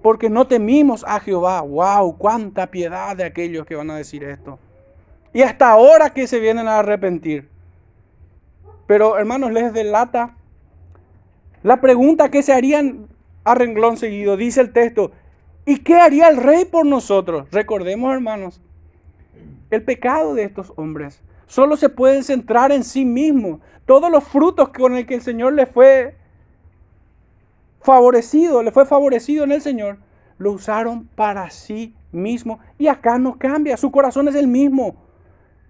porque no temimos a Jehová. ¡Wow! ¡Cuánta piedad de aquellos que van a decir esto! Y hasta ahora que se vienen a arrepentir. Pero hermanos, les delata la pregunta que se harían a renglón seguido. Dice el texto, ¿Y qué haría el rey por nosotros? Recordemos, hermanos, el pecado de estos hombres. Solo se pueden centrar en sí mismos. Todos los frutos con el que el Señor le fue favorecido, le fue favorecido en el Señor, lo usaron para sí mismo. Y acá no cambia, su corazón es el mismo.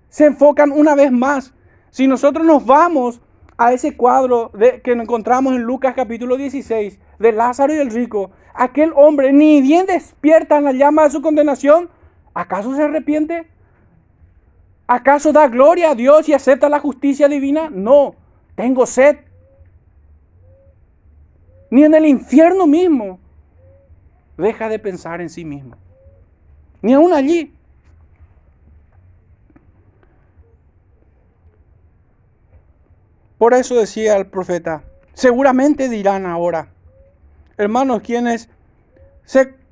Se enfocan una vez más. Si nosotros nos vamos a ese cuadro que encontramos en Lucas capítulo 16, de Lázaro y el rico, aquel hombre ni bien despierta en la llama de su condenación, ¿acaso se arrepiente? ¿Acaso da gloria a Dios y acepta la justicia divina? No, tengo sed. Ni en el infierno mismo deja de pensar en sí mismo. Ni aún allí. Por eso decía el profeta, seguramente dirán ahora, hermanos, quienes,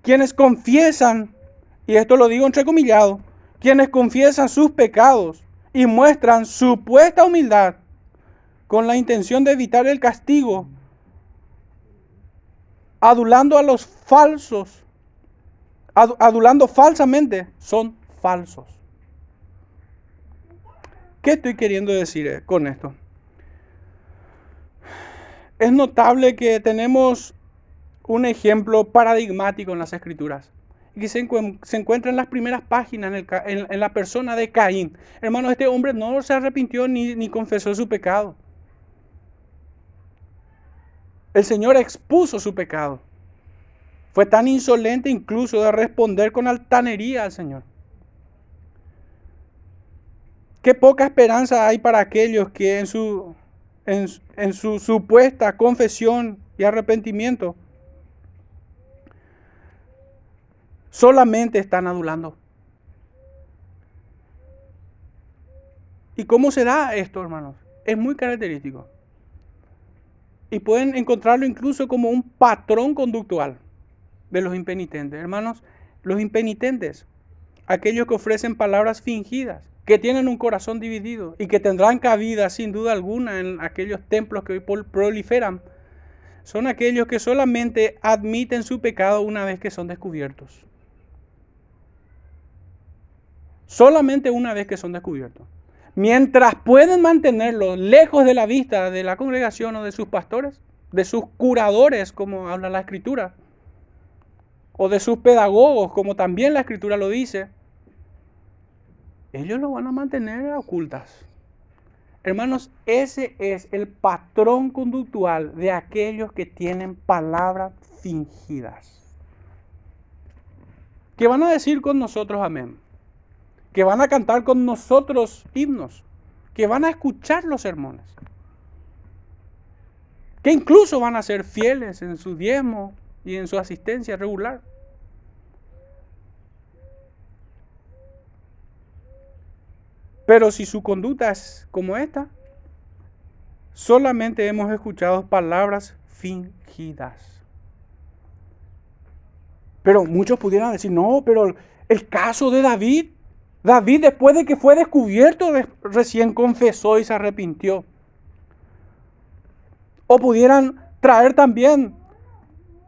quienes confiesan, y esto lo digo entrecomillado, quienes confiesan sus pecados y muestran supuesta humildad con la intención de evitar el castigo, adulando a los falsos, adulando falsamente, son falsos. ¿Qué estoy queriendo decir eh, con esto? Es notable que tenemos un ejemplo paradigmático en las escrituras y que se, encuentra en las primeras páginas en, la persona de Caín. Hermano, este hombre no se arrepintió ni confesó su pecado. El Señor expuso su pecado. Fue tan insolente incluso de responder con altanería al Señor. Qué poca esperanza hay para aquellos que en su, en, su supuesta confesión y arrepentimiento solamente están adulando. ¿Y cómo se da esto, hermanos? Es muy característico. Y pueden encontrarlo incluso como un patrón conductual de los impenitentes. Hermanos, los impenitentes, aquellos que ofrecen palabras fingidas, que tienen un corazón dividido y que tendrán cabida sin duda alguna en aquellos templos que hoy proliferan, son aquellos que solamente admiten su pecado una vez que son descubiertos. Solamente una vez que son descubiertos. Mientras pueden mantenerlo lejos de la vista de la congregación o de sus pastores, de sus curadores, como habla la escritura, o de sus pedagogos, como también la escritura lo dice, ellos lo van a mantener ocultas. Hermanos, ese es el patrón conductual de aquellos que tienen palabras fingidas. Que van a decir con nosotros amén. Que van a cantar con nosotros himnos. Que van a escuchar los sermones. Que incluso van a ser fieles en su diezmo y en su asistencia regular. Pero si su conducta es como esta, solamente hemos escuchado palabras fingidas. Pero muchos pudieran decir, no, pero el caso de David, David después de que fue descubierto recién confesó y se arrepintió. O pudieran traer también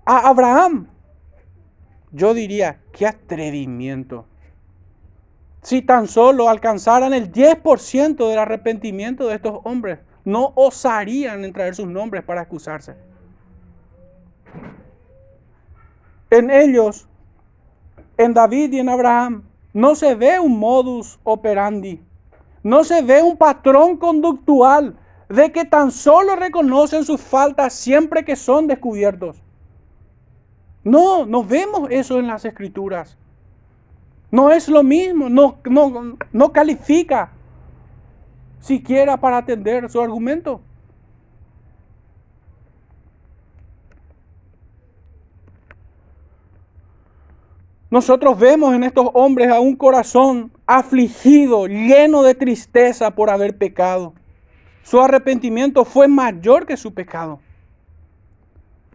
a Abraham. Yo diría, qué atrevimiento. Si tan solo alcanzaran el 10% del arrepentimiento de estos hombres, no osarían en traer sus nombres para excusarse. En ellos, en David y en Abraham, no se ve un modus operandi, no se ve un patrón conductual de que tan solo reconocen sus faltas siempre que son descubiertos. No, no vemos eso en las escrituras. No es lo mismo, no, no, no califica siquiera para atender su argumento. Nosotros vemos en estos hombres a un corazón afligido, lleno de tristeza por haber pecado. Su arrepentimiento fue mayor que su pecado.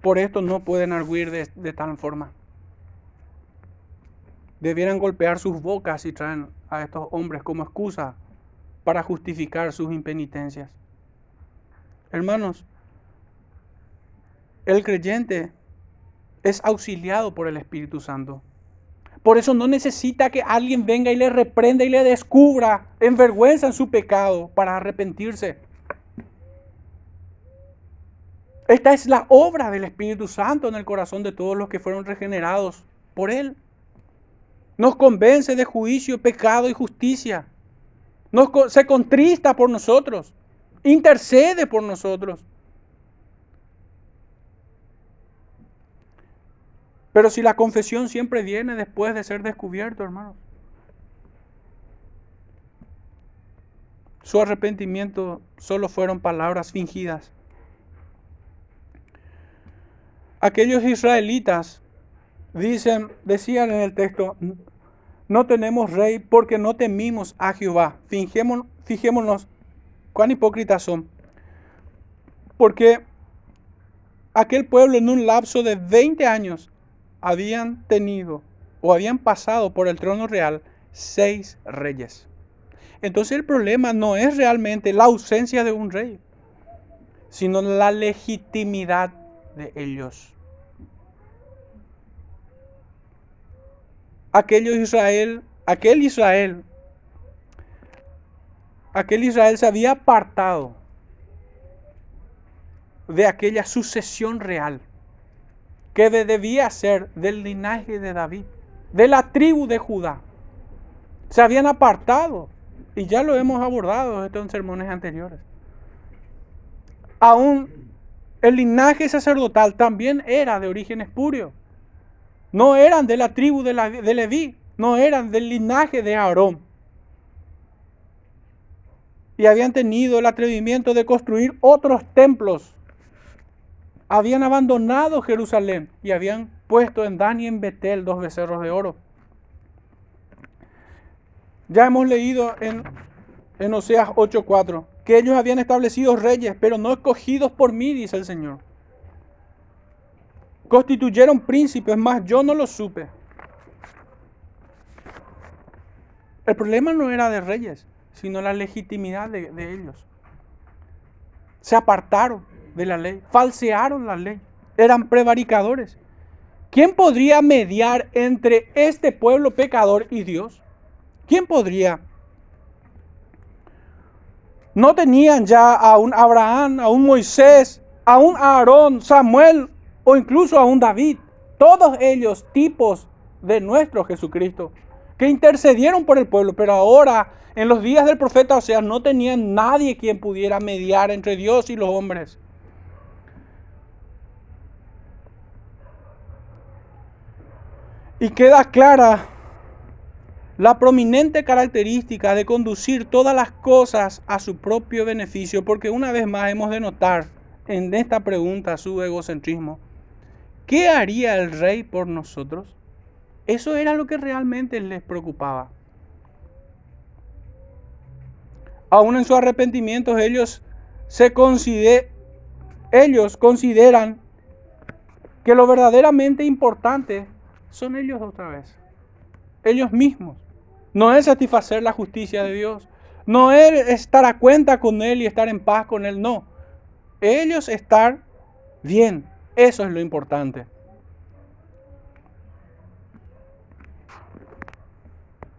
Por esto no pueden arguir de, de tal forma debieran golpear sus bocas y traen a estos hombres como excusa para justificar sus impenitencias. Hermanos, el creyente es auxiliado por el Espíritu Santo. Por eso no necesita que alguien venga y le reprenda y le descubra en vergüenza en su pecado para arrepentirse. Esta es la obra del Espíritu Santo en el corazón de todos los que fueron regenerados por Él. Nos convence de juicio, pecado y justicia. Se contrista por nosotros. Intercede por nosotros. Pero si la confesión siempre viene después de ser descubierto, hermano. Su arrepentimiento solo fueron palabras fingidas. Aquellos israelitas dicen, decían en el texto, no tenemos rey porque no temimos a Jehová. fijémonos cuán hipócritas son. Porque aquel pueblo en un lapso de 20 años habían tenido o habían pasado por el trono real seis reyes. Entonces el problema no es realmente la ausencia de un rey, sino la legitimidad de ellos. Israel, aquel Israel, aquel Israel se había apartado de aquella sucesión real que debía ser del linaje de David, de la tribu de Judá. Se habían apartado y ya lo hemos abordado esto en sermones anteriores. Aún el linaje sacerdotal también era de origen espurio. No eran de la tribu de, Leví, no eran del linaje de Aarón. Y habían tenido el atrevimiento de construir otros templos. Habían abandonado Jerusalén y habían puesto en Dan y en Betel dos becerros de oro. Ya hemos leído en, en Oseas 8:4 que ellos habían establecido reyes, pero no escogidos por mí, dice el Señor. Constituyeron príncipes, más yo no lo supe. El problema no era de reyes, sino la legitimidad de, de ellos. Se apartaron de la ley, falsearon la ley, eran prevaricadores. ¿Quién podría mediar entre este pueblo pecador y Dios? ¿Quién podría? No tenían ya a un Abraham, a un Moisés, a un Aarón, Samuel o incluso a un David. Todos ellos tipos de nuestro Jesucristo que intercedieron por el pueblo, pero ahora en los días del profeta o sea, no tenían nadie quien pudiera mediar entre Dios y los hombres. Y queda clara la prominente característica de conducir todas las cosas a su propio beneficio, porque una vez más hemos de notar en esta pregunta su egocentrismo. ¿Qué haría el rey por nosotros? Eso era lo que realmente les preocupaba. Aún en su arrepentimiento ellos se ellos consideran que lo verdaderamente importante son ellos otra vez. Ellos mismos. No es satisfacer la justicia de Dios. No es estar a cuenta con Él y estar en paz con Él. No. Ellos estar bien. Eso es lo importante.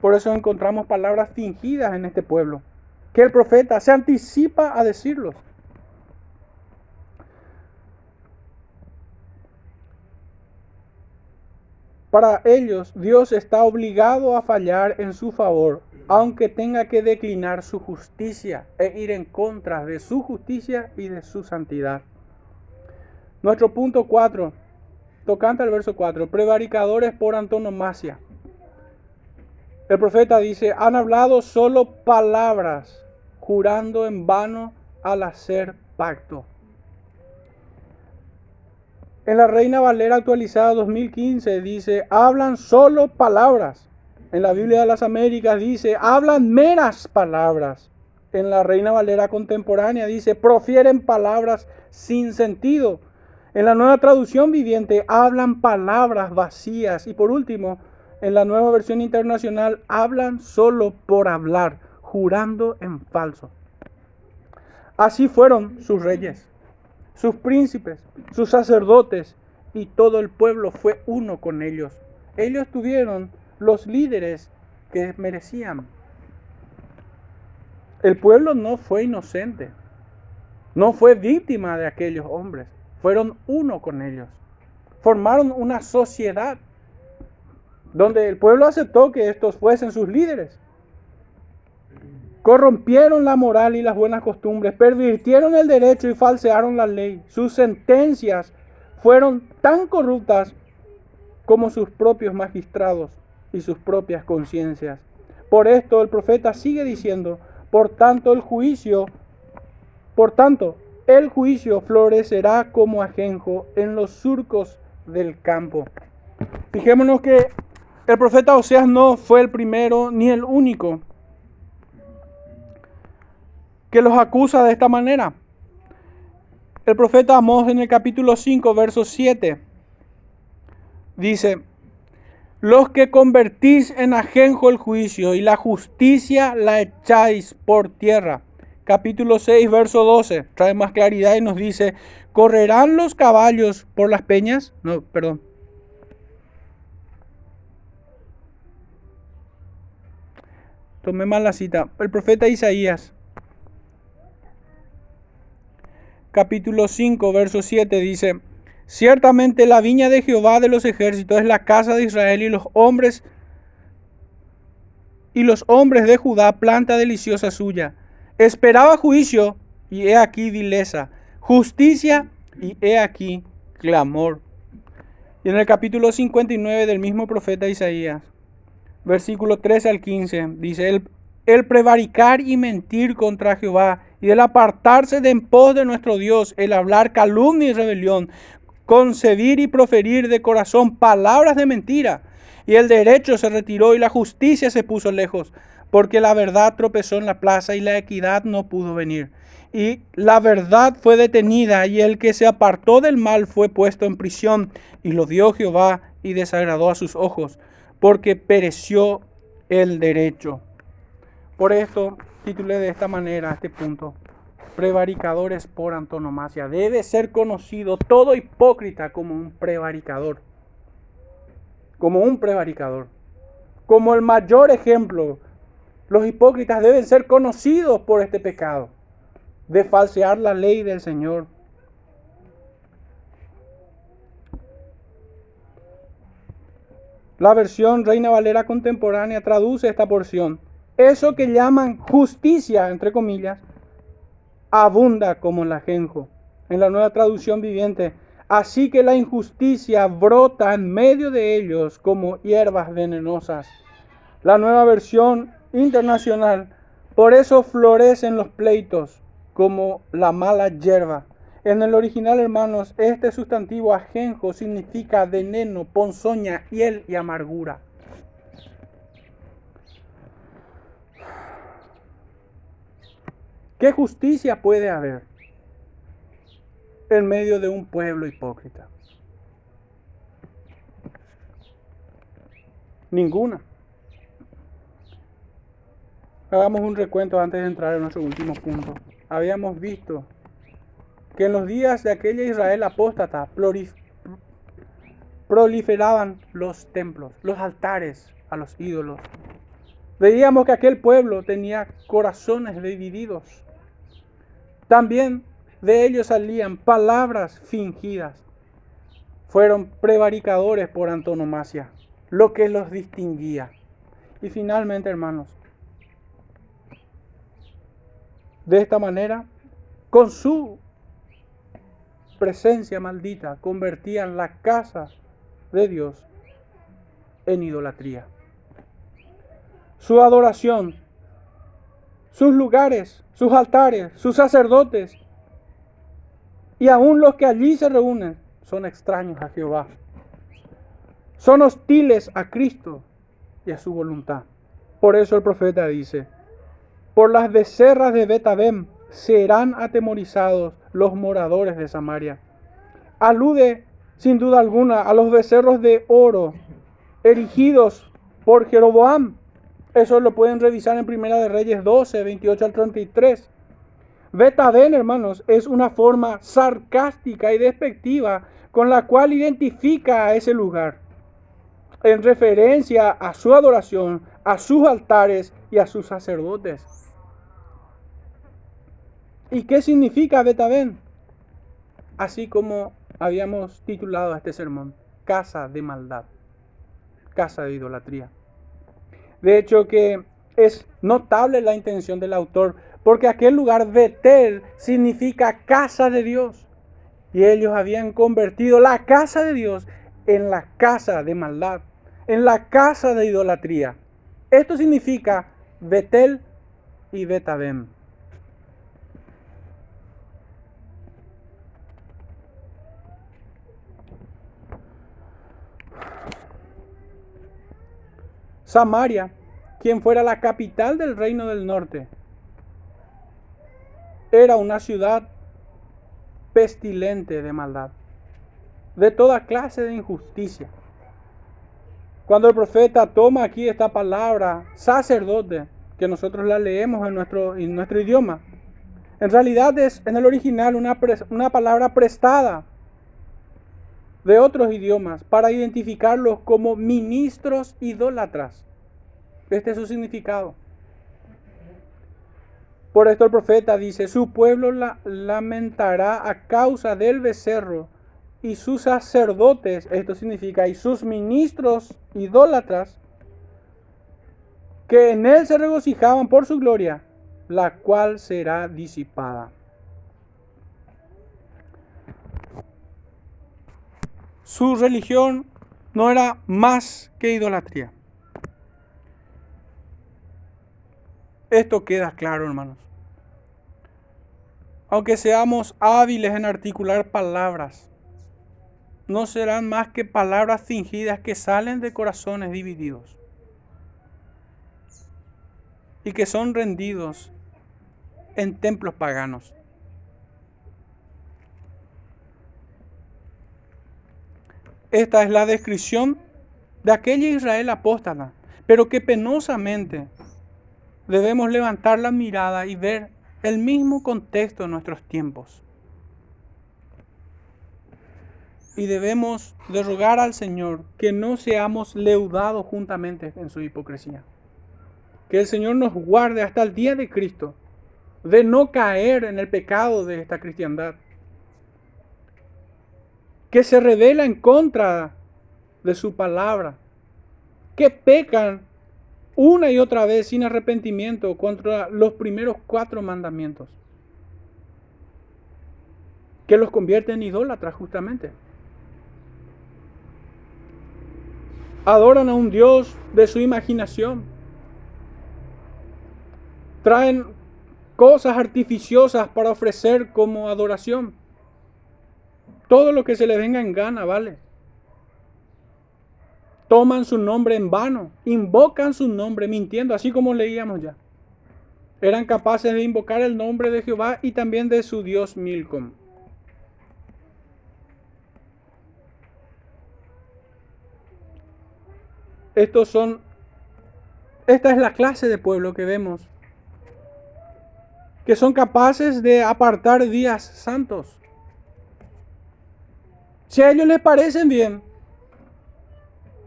Por eso encontramos palabras fingidas en este pueblo, que el profeta se anticipa a decirlos. Para ellos, Dios está obligado a fallar en su favor, aunque tenga que declinar su justicia e ir en contra de su justicia y de su santidad. Nuestro punto 4, tocante al verso 4, prevaricadores por antonomasia. El profeta dice, han hablado solo palabras, jurando en vano al hacer pacto. En la Reina Valera actualizada 2015 dice, hablan solo palabras. En la Biblia de las Américas dice, hablan meras palabras. En la Reina Valera contemporánea dice, profieren palabras sin sentido. En la nueva traducción viviente hablan palabras vacías. Y por último, en la nueva versión internacional hablan solo por hablar, jurando en falso. Así fueron sus reyes sus príncipes, sus sacerdotes y todo el pueblo fue uno con ellos. Ellos tuvieron los líderes que merecían. El pueblo no fue inocente, no fue víctima de aquellos hombres, fueron uno con ellos. Formaron una sociedad donde el pueblo aceptó que estos fuesen sus líderes corrompieron la moral y las buenas costumbres, pervirtieron el derecho y falsearon la ley. Sus sentencias fueron tan corruptas como sus propios magistrados y sus propias conciencias. Por esto el profeta sigue diciendo, por tanto el juicio, por tanto, el juicio florecerá como ajenjo en los surcos del campo. Fijémonos que el profeta Oseas no fue el primero ni el único que los acusa de esta manera. El profeta Amós en el capítulo 5, verso 7 dice, los que convertís en ajenjo el juicio y la justicia la echáis por tierra. Capítulo 6, verso 12, trae más claridad y nos dice, ¿correrán los caballos por las peñas? No, perdón. Tomé mal la cita. El profeta Isaías, capítulo 5, verso 7 dice, Ciertamente la viña de Jehová de los ejércitos es la casa de Israel y los hombres y los hombres de Judá planta deliciosa suya. Esperaba juicio y he aquí vileza, justicia y he aquí clamor. Y en el capítulo 59 del mismo profeta Isaías, versículo 13 al 15, dice, el, el prevaricar y mentir contra Jehová y el apartarse de en pos de nuestro Dios, el hablar calumnia y rebelión, concebir y proferir de corazón palabras de mentira. Y el derecho se retiró y la justicia se puso lejos, porque la verdad tropezó en la plaza y la equidad no pudo venir. Y la verdad fue detenida y el que se apartó del mal fue puesto en prisión y lo dio Jehová y desagradó a sus ojos, porque pereció el derecho. Por esto titulé de esta manera este punto prevaricadores por antonomasia. Debe ser conocido todo hipócrita como un prevaricador. Como un prevaricador. Como el mayor ejemplo, los hipócritas deben ser conocidos por este pecado de falsear la ley del Señor. La versión Reina Valera contemporánea traduce esta porción. Eso que llaman justicia, entre comillas, abunda como el ajenjo. En la nueva traducción viviente, así que la injusticia brota en medio de ellos como hierbas venenosas. La nueva versión internacional, por eso florecen los pleitos como la mala hierba. En el original, hermanos, este sustantivo ajenjo significa veneno, ponzoña, hiel y amargura. ¿Qué justicia puede haber en medio de un pueblo hipócrita? Ninguna. Hagamos un recuento antes de entrar en nuestro último punto. Habíamos visto que en los días de aquella Israel apóstata proliferaban los templos, los altares a los ídolos. Veíamos que aquel pueblo tenía corazones divididos. También de ellos salían palabras fingidas. Fueron prevaricadores por antonomasia, lo que los distinguía. Y finalmente, hermanos, de esta manera, con su presencia maldita, convertían la casa de Dios en idolatría. Su adoración sus lugares, sus altares, sus sacerdotes. Y aún los que allí se reúnen son extraños a Jehová. Son hostiles a Cristo y a su voluntad. Por eso el profeta dice, por las becerras de Betabem serán atemorizados los moradores de Samaria. Alude sin duda alguna a los becerros de oro erigidos por Jeroboam eso lo pueden revisar en Primera de Reyes 12, 28 al 33. Betadén, hermanos, es una forma sarcástica y despectiva con la cual identifica a ese lugar en referencia a su adoración, a sus altares y a sus sacerdotes. ¿Y qué significa Betadén? Así como habíamos titulado este sermón, casa de maldad, casa de idolatría. De hecho que es notable la intención del autor, porque aquel lugar Betel significa casa de Dios. Y ellos habían convertido la casa de Dios en la casa de maldad, en la casa de idolatría. Esto significa Betel y Betabem. Samaria, quien fuera la capital del reino del norte, era una ciudad pestilente de maldad, de toda clase de injusticia. Cuando el profeta toma aquí esta palabra, sacerdote, que nosotros la leemos en nuestro, en nuestro idioma, en realidad es en el original una, una palabra prestada de otros idiomas para identificarlos como ministros idólatras. Este es su significado. Por esto el profeta dice, su pueblo la lamentará a causa del becerro y sus sacerdotes, esto significa, y sus ministros idólatras, que en él se regocijaban por su gloria, la cual será disipada. Su religión no era más que idolatría. Esto queda claro, hermanos. Aunque seamos hábiles en articular palabras, no serán más que palabras fingidas que salen de corazones divididos y que son rendidos en templos paganos. Esta es la descripción de aquella Israel apóstata, pero que penosamente debemos levantar la mirada y ver el mismo contexto en nuestros tiempos. Y debemos de rogar al Señor que no seamos leudados juntamente en su hipocresía. Que el Señor nos guarde hasta el día de Cristo de no caer en el pecado de esta cristiandad. Que se revela en contra de su palabra. Que pecan una y otra vez sin arrepentimiento contra los primeros cuatro mandamientos. Que los convierte en idólatras justamente. Adoran a un Dios de su imaginación. Traen cosas artificiosas para ofrecer como adoración. Todo lo que se le venga en gana, vale toman su nombre en vano, invocan su nombre mintiendo, así como leíamos ya. Eran capaces de invocar el nombre de Jehová y también de su Dios Milcom. Estos son, esta es la clase de pueblo que vemos, que son capaces de apartar días santos. Si a ellos les parecen bien,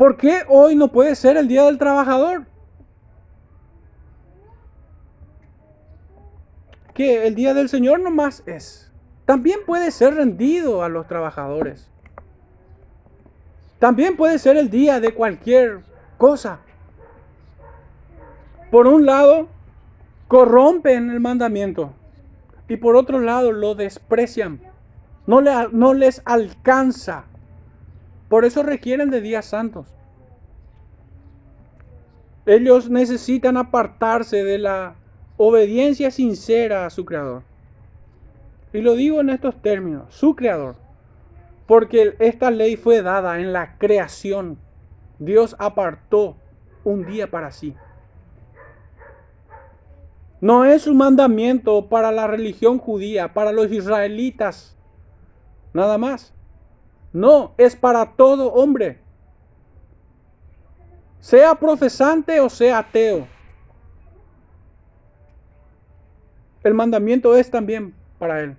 ¿Por qué hoy no puede ser el Día del Trabajador? Que el Día del Señor nomás es. También puede ser rendido a los trabajadores. También puede ser el día de cualquier cosa. Por un lado, corrompen el mandamiento y por otro lado lo desprecian. No, no les alcanza por eso requieren de días santos. Ellos necesitan apartarse de la obediencia sincera a su Creador. Y lo digo en estos términos, su Creador. Porque esta ley fue dada en la creación. Dios apartó un día para sí. No es un mandamiento para la religión judía, para los israelitas, nada más. No, es para todo hombre. Sea profesante o sea ateo. El mandamiento es también para él.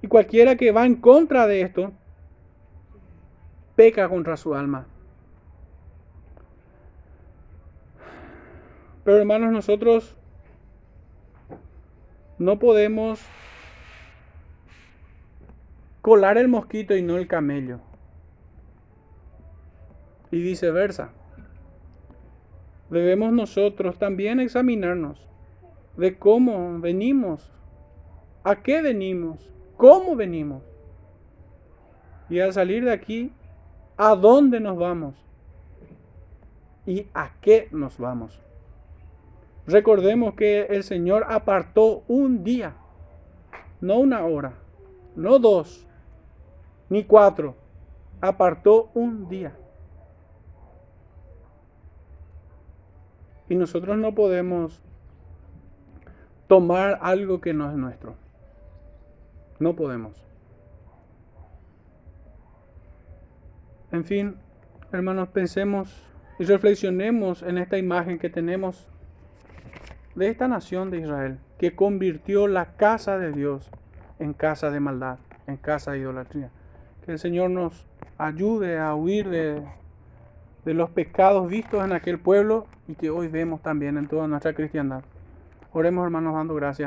Y cualquiera que va en contra de esto, peca contra su alma. Pero hermanos, nosotros no podemos colar el mosquito y no el camello. Y viceversa. Debemos nosotros también examinarnos de cómo venimos, a qué venimos, cómo venimos. Y al salir de aquí, ¿a dónde nos vamos? ¿Y a qué nos vamos? Recordemos que el Señor apartó un día, no una hora, no dos, ni cuatro. Apartó un día. Y nosotros no podemos tomar algo que no es nuestro. No podemos. En fin, hermanos, pensemos y reflexionemos en esta imagen que tenemos de esta nación de Israel, que convirtió la casa de Dios en casa de maldad, en casa de idolatría. Que el Señor nos ayude a huir de, de los pecados vistos en aquel pueblo y que hoy vemos también en toda nuestra cristiandad. Oremos hermanos dando gracias.